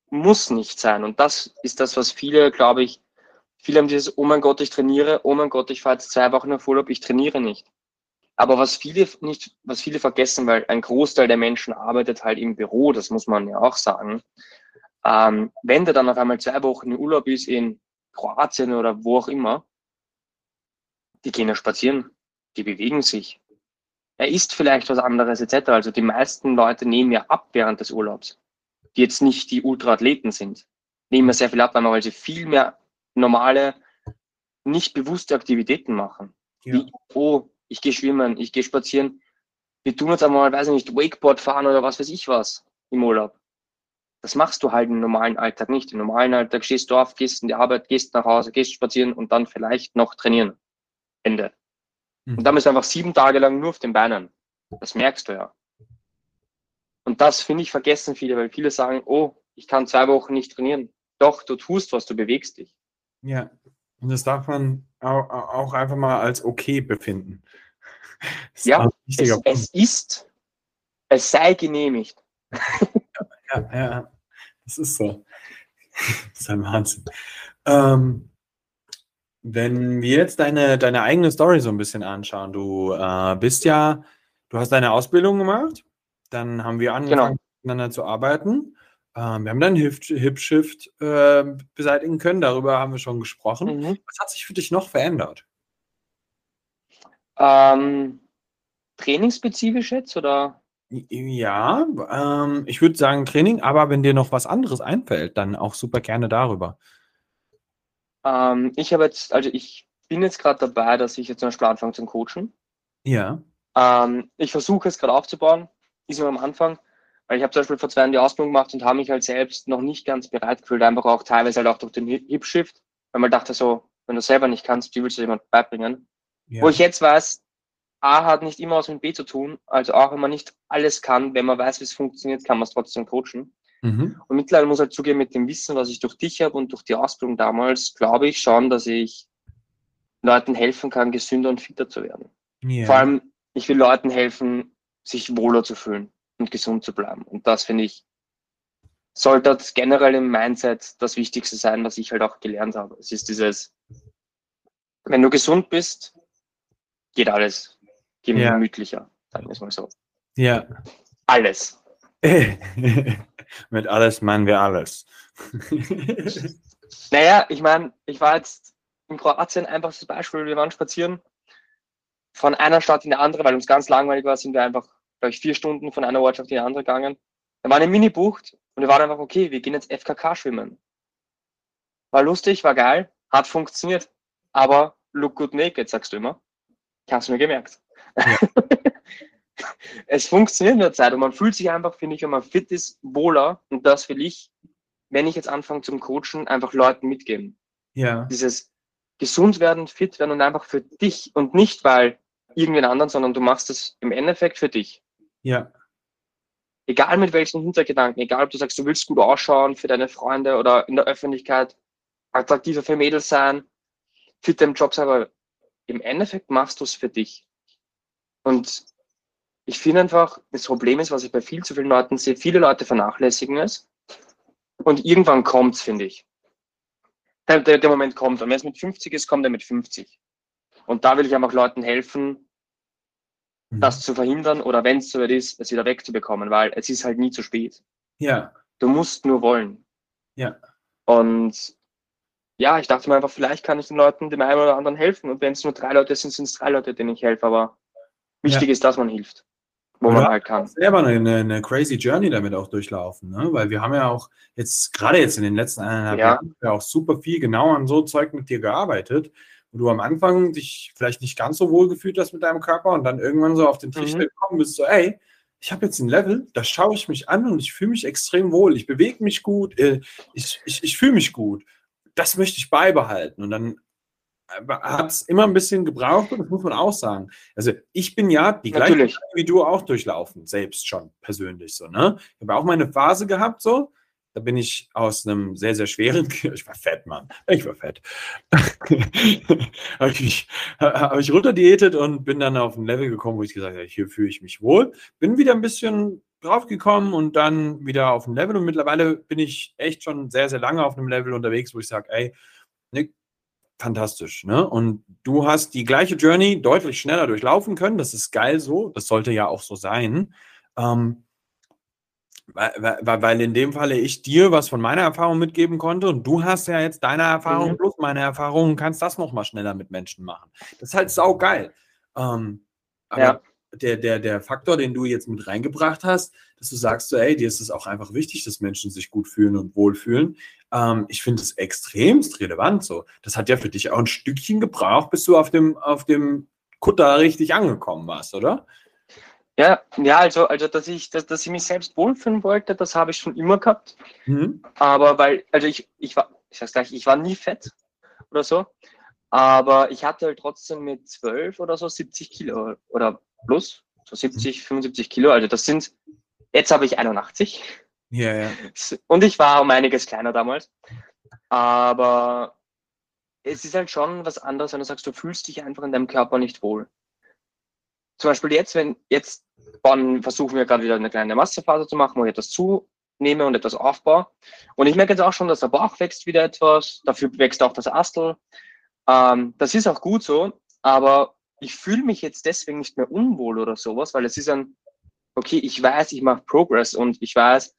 muss nicht sein. Und das ist das, was viele, glaube ich, viele haben dieses, oh mein Gott, ich trainiere, oh mein Gott, ich fahre jetzt zwei Wochen auf Urlaub, ich trainiere nicht. Aber was viele nicht, was viele vergessen, weil ein Großteil der Menschen arbeitet halt im Büro, das muss man ja auch sagen. Ähm, wenn der dann auf einmal zwei Wochen in Urlaub ist in Kroatien oder wo auch immer, die gehen ja spazieren, die bewegen sich. Er isst vielleicht was anderes etc. Also die meisten Leute nehmen ja ab während des Urlaubs, die jetzt nicht die Ultraathleten sind. Nehmen ja sehr viel ab, weil sie viel mehr normale, nicht bewusste Aktivitäten machen. Ja. Wie, oh, ich gehe schwimmen, ich gehe spazieren. Wir tun jetzt einmal, weiß ich nicht, Wakeboard fahren oder was weiß ich was im Urlaub. Das machst du halt im normalen Alltag nicht. Im normalen Alltag stehst du auf, gehst in die Arbeit, gehst nach Hause, gehst spazieren und dann vielleicht noch trainieren. Ende. Mhm. Und dann bist du einfach sieben Tage lang nur auf den Beinen. Das merkst du ja. Und das finde ich vergessen viele, weil viele sagen, oh, ich kann zwei Wochen nicht trainieren. Doch, du tust was, du bewegst dich. Ja, und das darf man auch einfach mal als okay befinden. (laughs) ja, es, es, ist, es sei genehmigt. Ja, ja, das ist so. (laughs) Das ist ein Wahnsinn. Ähm, wenn wir jetzt deine, deine eigene Story so ein bisschen anschauen, du äh, bist ja, du hast deine Ausbildung gemacht, dann haben wir angefangen, genau. miteinander zu arbeiten. Ähm, wir haben dann Hip-Shift äh, beseitigen können, darüber haben wir schon gesprochen. Mhm. Was hat sich für dich noch verändert? Ähm, trainingsspezifisch jetzt oder? Ja, ähm, ich würde sagen Training, aber wenn dir noch was anderes einfällt, dann auch super gerne darüber. Ähm, ich habe jetzt, also ich bin jetzt gerade dabei, dass ich jetzt zum Beispiel anfange zum Coachen. Ja. Ähm, ich versuche es gerade aufzubauen, ist nur am Anfang. Weil ich habe zum Beispiel vor zwei Jahren die Ausbildung gemacht und habe mich halt selbst noch nicht ganz bereit gefühlt, einfach auch teilweise halt auch durch den Hip-Shift, weil man dachte so, wenn du selber nicht kannst, wie willst du jemand beibringen? Ja. Wo ich jetzt weiß, A hat nicht immer was mit B zu tun, also auch wenn man nicht alles kann, wenn man weiß, wie es funktioniert, kann man es trotzdem coachen. Mhm. Und mittlerweile muss ich halt zugeben, mit dem Wissen, was ich durch dich habe und durch die Ausbildung damals, glaube ich schon, dass ich Leuten helfen kann, gesünder und fitter zu werden. Yeah. Vor allem, ich will Leuten helfen, sich wohler zu fühlen und gesund zu bleiben. Und das finde ich, sollte generell im Mindset das Wichtigste sein, was ich halt auch gelernt habe. Es ist dieses, wenn du gesund bist, geht alles gemütlicher, ja. sagen wir es mal so. Ja. Alles. (laughs) Mit alles meinen wir alles. (laughs) naja, ich meine, ich war jetzt in Kroatien einfach das Beispiel, wir waren spazieren von einer Stadt in die andere, weil uns ganz langweilig war, sind wir einfach glaube ich, vier Stunden von einer Ortschaft in die andere gegangen. Da war eine Mini-Bucht und wir waren einfach, okay, wir gehen jetzt FKK schwimmen. War lustig, war geil, hat funktioniert. Aber look good naked, sagst du immer. Ich hab's mir gemerkt. Ja. (laughs) es funktioniert in der Zeit und man fühlt sich einfach, finde ich, wenn man fit ist, wohler. Und das will ich, wenn ich jetzt anfange zum Coachen, einfach Leuten mitgeben. Ja. Dieses gesund werden, fit werden und einfach für dich und nicht, weil irgendwen anderen, sondern du machst es im Endeffekt für dich. Ja. Egal mit welchen Hintergedanken, egal ob du sagst, du willst gut ausschauen für deine Freunde oder in der Öffentlichkeit, attraktiver für Mädels sein, fit im Job sein, aber im Endeffekt machst du es für dich. Und ich finde einfach, das Problem ist, was ich bei viel zu vielen Leuten sehe, viele Leute vernachlässigen es. Und irgendwann kommt es, finde ich. Der, der, der, Moment kommt. Und wenn es mit 50 ist, kommt er mit 50. Und da will ich einfach Leuten helfen, mhm. das zu verhindern oder wenn es soweit ist, es wieder wegzubekommen, weil es ist halt nie zu spät. Ja. Du musst nur wollen. Ja. Und ja, ich dachte mir einfach, vielleicht kann ich den Leuten, dem einen oder anderen helfen. Und wenn es nur drei Leute sind, sind es drei Leute, denen ich helfe. Aber wichtig ja. ist, dass man hilft, wo man halt kann. Selber eine, eine, crazy Journey damit auch durchlaufen, ne? Weil wir haben ja auch jetzt, gerade jetzt in den letzten eineinhalb ja. Jahren, ja auch super viel genau an so Zeug mit dir gearbeitet wo du am Anfang dich vielleicht nicht ganz so wohl gefühlt hast mit deinem Körper und dann irgendwann so auf den Trichter mhm. gekommen bist, so, ey, ich habe jetzt ein Level, da schaue ich mich an und ich fühle mich extrem wohl, ich bewege mich gut, äh, ich, ich, ich fühle mich gut. Das möchte ich beibehalten. Und dann hat es immer ein bisschen gebraucht und das muss man auch sagen. Also ich bin ja die gleiche wie du auch durchlaufen, selbst schon persönlich so. Ne? Ich habe auch meine Phase gehabt so, da bin ich aus einem sehr, sehr schweren, ich war fett, Mann, ich war fett, (laughs) habe ich, hab ich runterdiätet und bin dann auf ein Level gekommen, wo ich gesagt habe, hier fühle ich mich wohl. Bin wieder ein bisschen draufgekommen und dann wieder auf ein Level und mittlerweile bin ich echt schon sehr, sehr lange auf einem Level unterwegs, wo ich sage, ey, fantastisch. Ne? Und du hast die gleiche Journey deutlich schneller durchlaufen können. Das ist geil so. Das sollte ja auch so sein. Ähm, weil, weil, weil in dem Falle ich dir was von meiner Erfahrung mitgeben konnte und du hast ja jetzt deine Erfahrung mhm. plus meine Erfahrung und kannst das nochmal schneller mit Menschen machen. Das ist halt saugeil. Ähm, aber ja. Der, der, der Faktor, den du jetzt mit reingebracht hast, dass du sagst, so, ey, dir ist es auch einfach wichtig, dass Menschen sich gut fühlen und wohlfühlen. Ähm, ich finde es extremst relevant so. Das hat ja für dich auch ein Stückchen gebraucht, bis du auf dem, auf dem Kutter richtig angekommen warst, oder? Ja, ja, also, also dass ich, dass, dass ich mich selbst wohlfühlen wollte, das habe ich schon immer gehabt. Mhm. Aber weil, also ich, ich war, ich sag's gleich, ich war nie fett oder so. Aber ich hatte halt trotzdem mit 12 oder so 70 Kilo oder plus, so 70, 75 Kilo. Also das sind, jetzt habe ich 81. Ja, ja. (laughs) Und ich war um einiges kleiner damals. Aber es ist halt schon was anderes, wenn du sagst, du fühlst dich einfach in deinem Körper nicht wohl zum Beispiel jetzt, wenn jetzt bauen, versuchen wir gerade wieder eine kleine Massephase zu machen, wo ich etwas zunehme und etwas aufbaue. Und ich merke jetzt auch schon, dass der Bauch wächst wieder etwas, dafür wächst auch das Astel. Ähm, das ist auch gut so, aber ich fühle mich jetzt deswegen nicht mehr unwohl oder sowas, weil es ist ein, okay, ich weiß, ich mache Progress und ich weiß,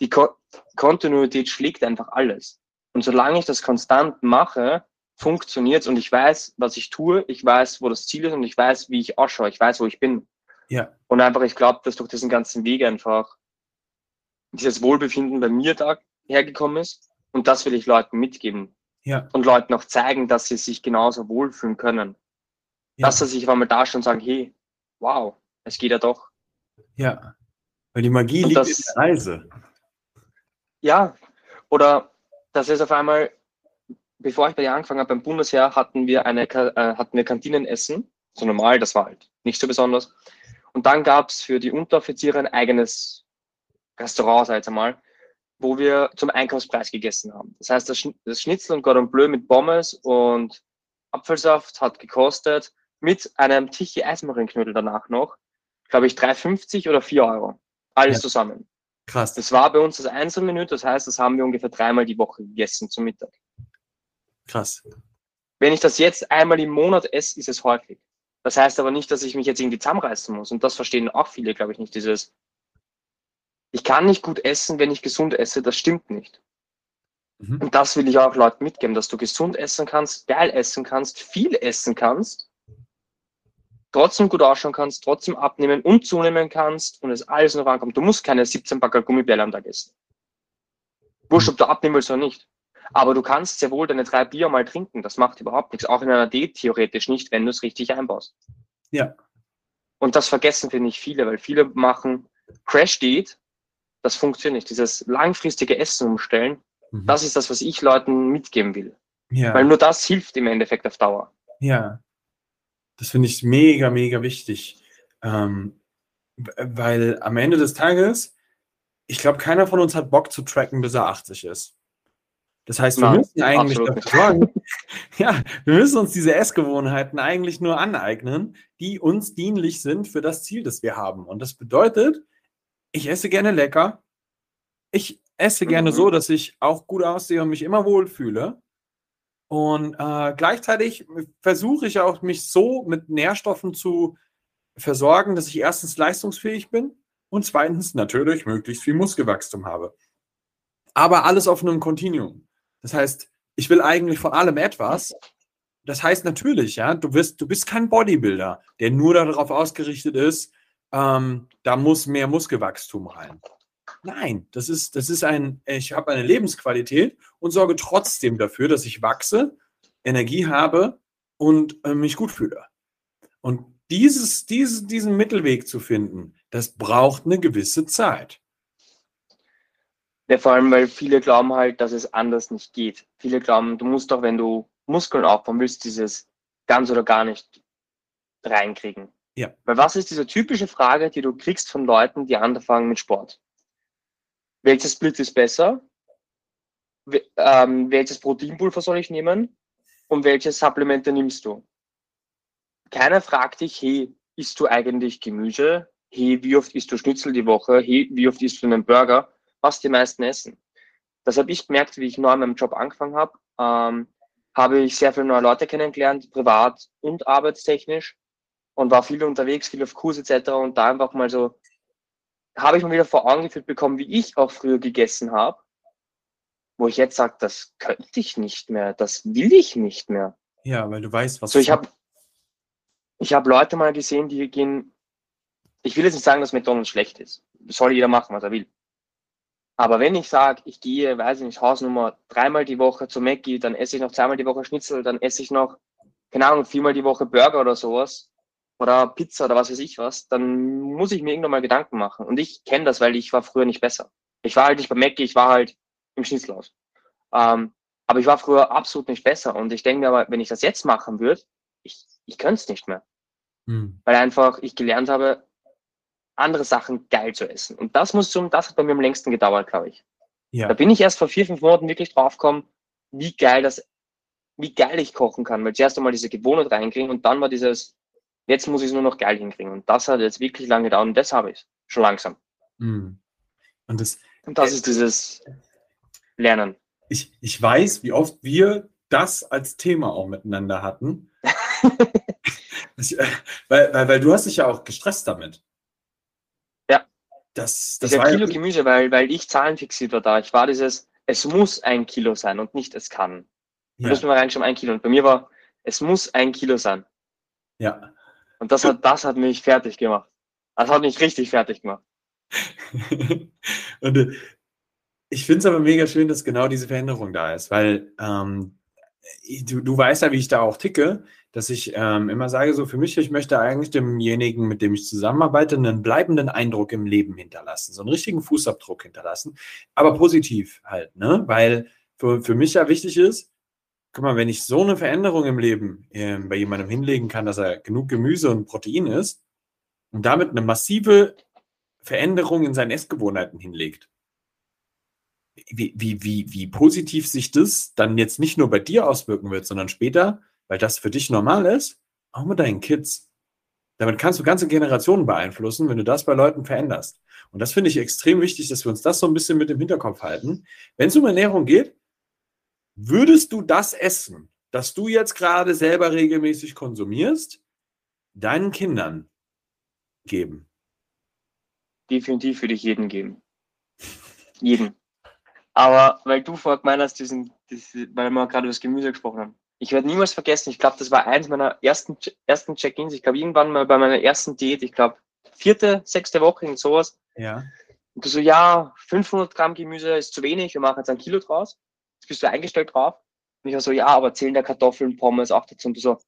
die Ko Kontinuität schlägt einfach alles. Und solange ich das konstant mache, funktioniert und ich weiß, was ich tue, ich weiß, wo das Ziel ist und ich weiß, wie ich ausschaue, ich weiß, wo ich bin. Ja. Und einfach, ich glaube, dass durch diesen ganzen Weg einfach dieses Wohlbefinden bei mir da hergekommen ist und das will ich Leuten mitgeben. Ja. Und Leuten auch zeigen, dass sie sich genauso wohlfühlen können. Ja. Dass sie sich auf einmal da schon sagen, hey, wow, es geht ja doch. Ja. Weil die Magie und liegt das, in der Reise. Ja. Oder dass es auf einmal bevor ich bei dir angefangen habe, beim Bundesheer hatten wir eine äh, hatten wir Kantinenessen, so normal, das war halt nicht so besonders. Und dann gab es für die Unteroffiziere ein eigenes Restaurant, sag ich einmal, wo wir zum Einkaufspreis gegessen haben. Das heißt, das, Sch das Schnitzel und Cordon Bleu mit Pommes und Apfelsaft hat gekostet mit einem Tichy Eismarinknödel danach noch, glaube ich, 3,50 oder 4 Euro. Alles ja. zusammen. Krass. Das war bei uns das Einzelmenü, das heißt, das haben wir ungefähr dreimal die Woche gegessen zum Mittag. Krass. Wenn ich das jetzt einmal im Monat esse, ist es häufig. Das heißt aber nicht, dass ich mich jetzt irgendwie zusammenreißen muss. Und das verstehen auch viele, glaube ich, nicht. Dieses, ich kann nicht gut essen, wenn ich gesund esse. Das stimmt nicht. Mhm. Und das will ich auch Leuten mitgeben, dass du gesund essen kannst, geil essen kannst, viel essen kannst, trotzdem gut ausschauen kannst, trotzdem abnehmen und zunehmen kannst und es alles noch ankommt. Du musst keine 17 Packer Gummibärle am Tag essen. Wurscht, ob du abnehmen willst oder nicht. Aber du kannst sehr wohl deine drei Bier mal trinken. Das macht überhaupt nichts. Auch in einer D theoretisch nicht, wenn du es richtig einbaust. Ja. Und das vergessen, finde ich, viele, weil viele machen Crash-Diät. Das funktioniert nicht. Dieses langfristige Essen umstellen, mhm. das ist das, was ich Leuten mitgeben will. Ja. Weil nur das hilft im Endeffekt auf Dauer. Ja. Das finde ich mega, mega wichtig. Ähm, weil am Ende des Tages, ich glaube, keiner von uns hat Bock zu tracken, bis er 80 ist. Das heißt, wir Nein, müssen eigentlich dafür sorgen, (laughs) ja, wir müssen uns diese Essgewohnheiten eigentlich nur aneignen, die uns dienlich sind für das Ziel, das wir haben. Und das bedeutet, ich esse gerne lecker. Ich esse gerne mhm. so, dass ich auch gut aussehe und mich immer wohlfühle. Und äh, gleichzeitig versuche ich auch, mich so mit Nährstoffen zu versorgen, dass ich erstens leistungsfähig bin und zweitens natürlich möglichst viel Muskelwachstum habe. Aber alles auf einem Kontinuum. Das heißt, ich will eigentlich von allem etwas. Das heißt natürlich, ja, du bist, du bist kein Bodybuilder, der nur darauf ausgerichtet ist, ähm, da muss mehr Muskelwachstum rein. Nein, das ist, das ist ein, ich habe eine Lebensqualität und sorge trotzdem dafür, dass ich wachse, Energie habe und äh, mich gut fühle. Und dieses, dieses, diesen Mittelweg zu finden, das braucht eine gewisse Zeit. Ja, vor allem, weil viele glauben halt, dass es anders nicht geht. Viele glauben, du musst doch, wenn du Muskeln aufbauen willst, dieses ganz oder gar nicht reinkriegen. Ja. Weil was ist diese typische Frage, die du kriegst von Leuten, die anfangen mit Sport? Welches Split ist besser? Ähm, welches Proteinpulver soll ich nehmen? Und welche Supplemente nimmst du? Keiner fragt dich, hey, isst du eigentlich Gemüse? Hey, wie oft isst du Schnitzel die Woche? Hey, wie oft isst du einen Burger? was die meisten essen. Das habe ich gemerkt, wie ich neu in meinem Job angefangen habe. Ähm, habe ich sehr viele neue Leute kennengelernt, privat und arbeitstechnisch und war viel unterwegs, viel auf Kurs etc. Und da einfach mal so, habe ich mal wieder vor Augen geführt bekommen, wie ich auch früher gegessen habe, wo ich jetzt sage, das könnte ich nicht mehr, das will ich nicht mehr. Ja, weil du weißt, was. So, ich habe ich hab Leute mal gesehen, die gehen, ich will jetzt nicht sagen, dass McDonalds schlecht ist. Soll jeder machen, was er will. Aber wenn ich sage, ich gehe, weiß ich nicht, Hausnummer dreimal die Woche zu Mackie, dann esse ich noch zweimal die Woche Schnitzel, dann esse ich noch, keine Ahnung, viermal die Woche Burger oder sowas, oder Pizza oder was weiß ich was, dann muss ich mir irgendwann mal Gedanken machen. Und ich kenne das, weil ich war früher nicht besser. Ich war halt nicht bei Mackie, ich war halt im Schnitzelhaus. Ähm, aber ich war früher absolut nicht besser. Und ich denke mir aber, wenn ich das jetzt machen würde, ich, ich könnte es nicht mehr. Hm. Weil einfach ich gelernt habe, andere Sachen geil zu essen. Und das muss zum, das hat bei mir am längsten gedauert, glaube ich. Ja. Da bin ich erst vor vier, fünf Monaten wirklich draufgekommen, wie geil das, wie geil ich kochen kann. Weil zuerst einmal diese Gewohnheit reinkriegen und dann war dieses, jetzt muss ich es nur noch geil hinkriegen. Und das hat jetzt wirklich lange gedauert und das habe ich schon langsam. Mhm. Und das, und das ist dieses Lernen. Ich, ich weiß, wie oft wir das als Thema auch miteinander hatten. (laughs) ich, äh, weil, weil, weil du hast dich ja auch gestresst damit. Das, das Dieser Kilo Gemüse, weil, weil ich zahlenfixiert war da. Ich war dieses, es muss ein Kilo sein und nicht es kann. Ja. Da müssen wir reinschauen, ein Kilo. Und bei mir war, es muss ein Kilo sein. Ja. Und das hat, das hat mich fertig gemacht. Das hat mich richtig fertig gemacht. (laughs) und äh, ich finde es aber mega schön, dass genau diese Veränderung da ist, weil ähm, du, du weißt ja, wie ich da auch ticke dass ich ähm, immer sage, so für mich, ich möchte eigentlich demjenigen, mit dem ich zusammenarbeite, einen bleibenden Eindruck im Leben hinterlassen, so einen richtigen Fußabdruck hinterlassen, aber positiv halt, ne? Weil für, für mich ja wichtig ist, guck mal, wenn ich so eine Veränderung im Leben äh, bei jemandem hinlegen kann, dass er genug Gemüse und Protein isst und damit eine massive Veränderung in seinen Essgewohnheiten hinlegt, wie, wie, wie, wie positiv sich das dann jetzt nicht nur bei dir auswirken wird, sondern später weil das für dich normal ist, auch mit deinen Kids. Damit kannst du ganze Generationen beeinflussen, wenn du das bei Leuten veränderst. Und das finde ich extrem wichtig, dass wir uns das so ein bisschen mit im Hinterkopf halten. Wenn es um Ernährung geht, würdest du das Essen, das du jetzt gerade selber regelmäßig konsumierst, deinen Kindern geben? Definitiv würde ich jeden geben. Jeden. Aber weil du vorher gemeint hast, diesen, diese, weil wir gerade über das Gemüse gesprochen haben ich werde niemals vergessen, ich glaube, das war eins meiner ersten, ersten Check-ins. Ich glaube, irgendwann mal bei meiner ersten Diät, ich glaube, vierte, sechste Woche, und sowas. Ja. Und du so, ja, 500 Gramm Gemüse ist zu wenig, wir machen jetzt ein Kilo draus. Bist du eingestellt drauf. Und ich war so, ja, aber zählen der Kartoffeln, Pommes auch dazu. Und du so,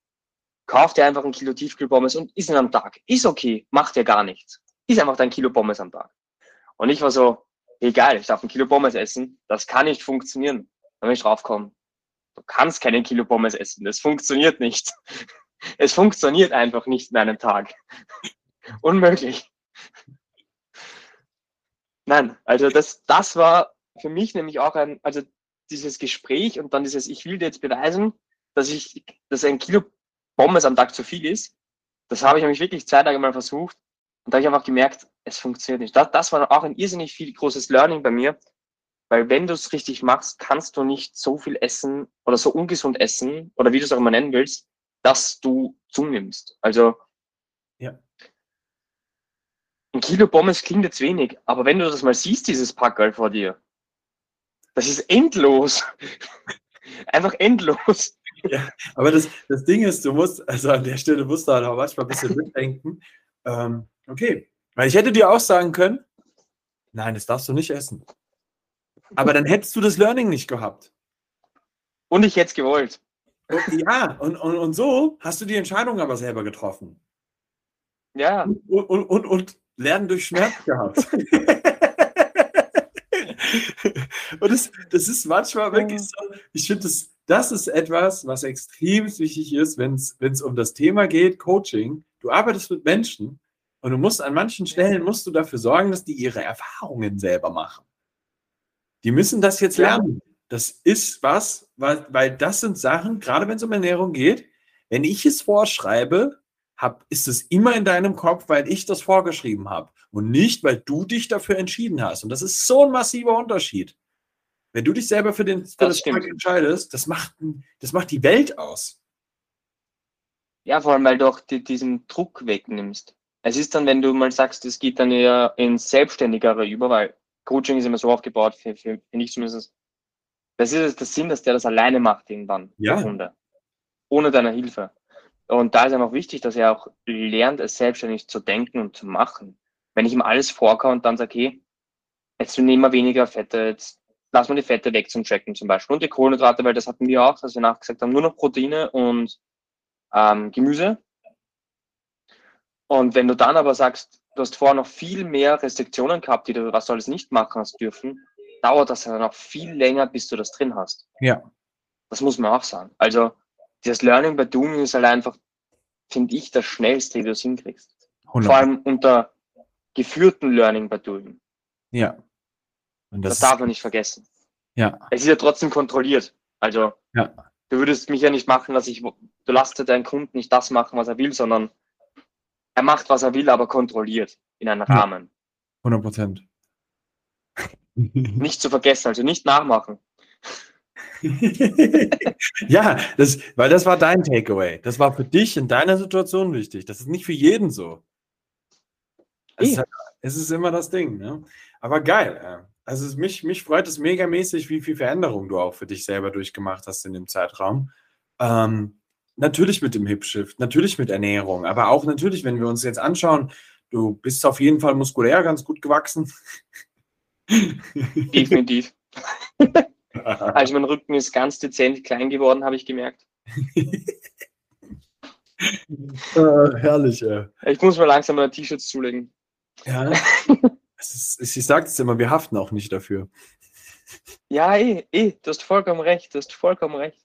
kauf dir einfach ein Kilo Tiefkühlpommes und isst ihn am Tag. Ist okay, macht dir gar nichts. Ist einfach dein Kilo Pommes am Tag. Und ich war so, egal, ich darf ein Kilo Pommes essen. Das kann nicht funktionieren. Dann bin ich draufgekommen, Du kannst keinen Kilo Pommes essen. Das funktioniert nicht. (laughs) Es funktioniert einfach nicht in einem Tag. (laughs) Unmöglich. Nein, also das, das war für mich nämlich auch ein, also dieses Gespräch und dann dieses, ich will dir jetzt beweisen, dass ich, dass ein Kilo Pommes am Tag zu viel ist. Das habe ich nämlich wirklich zwei Tage mal versucht und da habe ich einfach gemerkt, es funktioniert nicht. Das, das war auch ein irrsinnig viel großes Learning bei mir, weil wenn du es richtig machst, kannst du nicht so viel essen oder so ungesund essen oder wie du es auch immer nennen willst, dass du zunimmst. Also ja. ein Kilo Pommes klingt jetzt wenig, aber wenn du das mal siehst, dieses Packerl vor dir, das ist endlos. (laughs) Einfach endlos. Ja, aber das, das Ding ist, du musst, also an der Stelle musst du halt auch manchmal ein bisschen mitdenken. Ähm, okay, weil ich hätte dir auch sagen können, nein, das darfst du nicht essen. Aber dann hättest du das Learning nicht gehabt. Und ich hätte es gewollt. Ja, und, und, und so hast du die Entscheidung aber selber getroffen. Ja. Und, und, und, und Lernen durch Schmerz gehabt. (laughs) (laughs) und das, das ist manchmal wirklich so, ich finde, das, das ist etwas, was extrem wichtig ist, wenn es um das Thema geht, Coaching. Du arbeitest mit Menschen und du musst an manchen Stellen musst du dafür sorgen, dass die ihre Erfahrungen selber machen. Die müssen das jetzt lernen. Das ist was, weil, weil das sind Sachen, gerade wenn es um Ernährung geht, wenn ich es vorschreibe, hab, ist es immer in deinem Kopf, weil ich das vorgeschrieben habe und nicht, weil du dich dafür entschieden hast. Und das ist so ein massiver Unterschied. Wenn du dich selber für, den, für das, das entscheidest, das macht, das macht die Welt aus. Ja, vor allem, weil du auch die, diesen Druck wegnimmst. Es ist dann, wenn du mal sagst, es geht dann eher ins Selbstständigere über, weil Coaching ist immer so aufgebaut, für, für, für mich zumindest. Das ist der Sinn, dass der das alleine macht irgendwann, ja. der Kunde. Ohne deine Hilfe. Und da ist einfach wichtig, dass er auch lernt, es selbstständig zu denken und zu machen. Wenn ich ihm alles vorkau und dann sage, okay, jetzt nehmen wir weniger Fette, jetzt lassen wir die Fette weg zum Tracken zum Beispiel. Und die Kohlenhydrate, weil das hatten wir auch, dass wir nachgesagt haben, nur noch Proteine und ähm, Gemüse. Und wenn du dann aber sagst, du hast vorher noch viel mehr Restriktionen gehabt, die du was du alles nicht machen hast dürfen, dauert das ja noch viel länger, bis du das drin hast. Ja. Das muss man auch sagen. Also das Learning by Doing ist halt einfach, finde ich, das schnellste, wie du es hinkriegst. 100. Vor allem unter geführten Learning by Doing. Ja. Und das, das darf man nicht vergessen. Ja. Es ist ja trotzdem kontrolliert. Also ja. du würdest mich ja nicht machen, dass ich, du lässt deinen Kunden nicht das machen, was er will, sondern er macht, was er will, aber kontrolliert in einem. Rahmen. 100 Prozent. nicht zu vergessen, also nicht nachmachen. (laughs) ja, das, weil das war dein Takeaway. Das war für dich in deiner Situation wichtig. Das ist nicht für jeden so. Es ist, halt, es ist immer das Ding. Ne? Aber geil. Also es, mich, mich freut es megamäßig, wie viel Veränderung du auch für dich selber durchgemacht hast in dem Zeitraum. Ähm, natürlich mit dem Hip-Shift, natürlich mit Ernährung, aber auch natürlich, wenn wir uns jetzt anschauen, du bist auf jeden Fall muskulär ganz gut gewachsen. (laughs) Definitiv. (laughs) also mein Rücken ist ganz dezent klein geworden, habe ich gemerkt. ah, (laughs) herrlich, ja. Ich muss mal langsam mal T-Shirts zulegen. Ja. (laughs) ist, ich sage es immer, wir haften auch nicht dafür. Ja, eh, eh, du hast vollkommen recht, du hast vollkommen recht.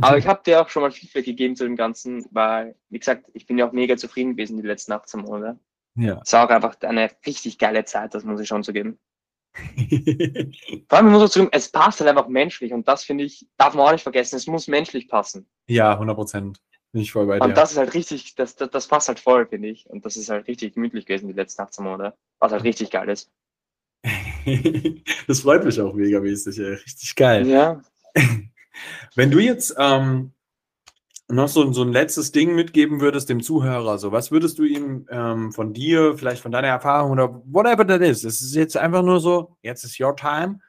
Aber ich (laughs) habe dir auch schon mal Feedback gegeben zu dem Ganzen, weil, wie gesagt, ich bin ja auch mega zufrieden gewesen die letzten 18 Monate. Ja. Es war auch einfach eine richtig geile Zeit, das muss ich schon zugeben. Vor allem, ich muss auch zugeben, es passt halt einfach menschlich und das finde ich, darf man auch nicht vergessen, es muss menschlich passen. Ja, 100 Prozent. Bin ich voll bei dir. Und das ist halt richtig, das, das, das passt halt voll, finde ich. Und das ist halt richtig gemütlich gewesen die letzten 18 Monate, was halt richtig geil ist. (laughs) das freut mich auch megamäßig, ey. richtig geil. Ja. (laughs) Wenn du jetzt ähm, noch so, so ein letztes Ding mitgeben würdest dem Zuhörer, so was würdest du ihm ähm, von dir, vielleicht von deiner Erfahrung oder whatever that is, es ist jetzt einfach nur so, jetzt ist your time,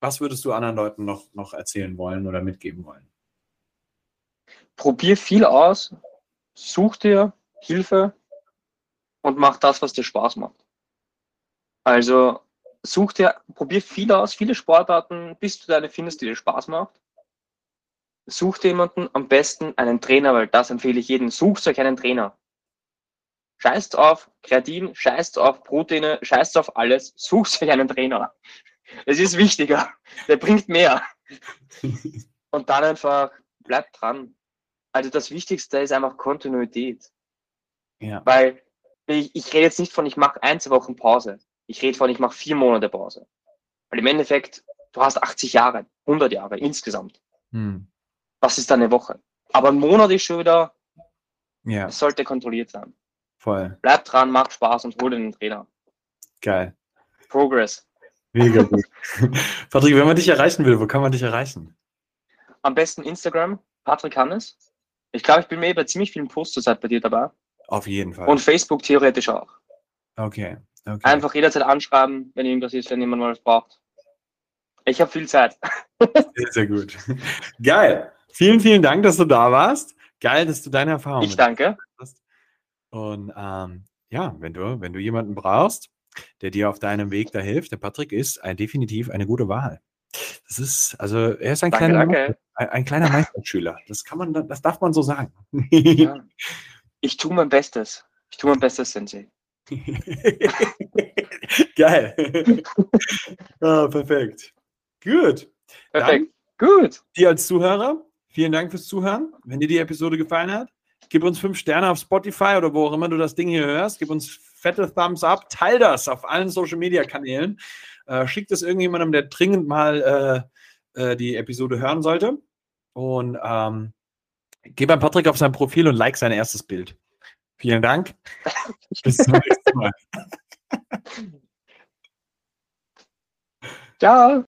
was würdest du anderen Leuten noch, noch erzählen wollen oder mitgeben wollen? Probier viel aus, such dir Hilfe und mach das, was dir Spaß macht. Also such dir, probier viel aus, viele Sportarten, bis du deine findest, die dir Spaß macht sucht jemanden, am besten einen Trainer, weil das empfehle ich jedem. Sucht euch einen Trainer. Scheißt auf Kreatin, scheißt auf Proteine, scheißt auf alles. Sucht euch einen Trainer. Es ist wichtiger. Der bringt mehr. (laughs) Und dann einfach bleibt dran. Also das Wichtigste ist einfach Kontinuität. Ja. Weil ich, ich rede jetzt nicht von, ich mache ein, zwei Wochen Pause. Ich rede von, ich mache vier Monate Pause. Weil im Endeffekt, du hast 80 Jahre, 100 Jahre insgesamt. Hm was ist dann eine Woche? Aber ein Monat ist schon wieder, ja. es sollte kontrolliert sein. Voll. Bleib dran, macht Spaß und hol den Trainer. Geil. Progress. Mega gut. (laughs) Patrick, wenn man dich erreichen will, wo kann man dich erreichen? Am besten Instagram, Patrick Hannes. Ich glaube, ich bin mir bei ziemlich vielen Posts zurzeit bei dir dabei. Auf jeden Fall. Und Facebook theoretisch auch. Okay. okay. Einfach jederzeit anschreiben, wenn irgendwas ist, wenn jemand mal was braucht. Ich habe viel Zeit. (laughs) Sehr, sehr gut. Geil. Vielen, vielen Dank, dass du da warst. Geil, dass du deine Erfahrungen Ich danke. Hast. Und ähm, ja, wenn du, wenn du jemanden brauchst, der dir auf deinem Weg da hilft, der Patrick ist ein, definitiv eine gute Wahl. Das ist, also er ist ein danke, kleiner, danke. Ein, ein, kleiner (laughs) Meisterschüler. Das kann man, das darf man so sagen. Ja. (laughs) Ich tue mein Bestes. Ich tue mein Bestes, Sensei. (laughs) Geil. ah, perfekt. Gut. Perfekt. Gut. Dir als Zuhörer, Vielen Dank fürs Zuhören. Wenn dir die Episode gefallen hat, gib uns fünf Sterne auf Spotify oder wo auch immer du das Ding hier hörst. Gib uns fette Thumbs up. Teil das auf allen Social Media Kanälen. Äh, schick das irgendjemandem, der dringend mal äh, äh, die Episode hören sollte. Und ähm, geh beim Patrick auf sein Profil und like sein erstes Bild. Vielen Dank. (laughs) Bis zum nächsten Mal. Ciao.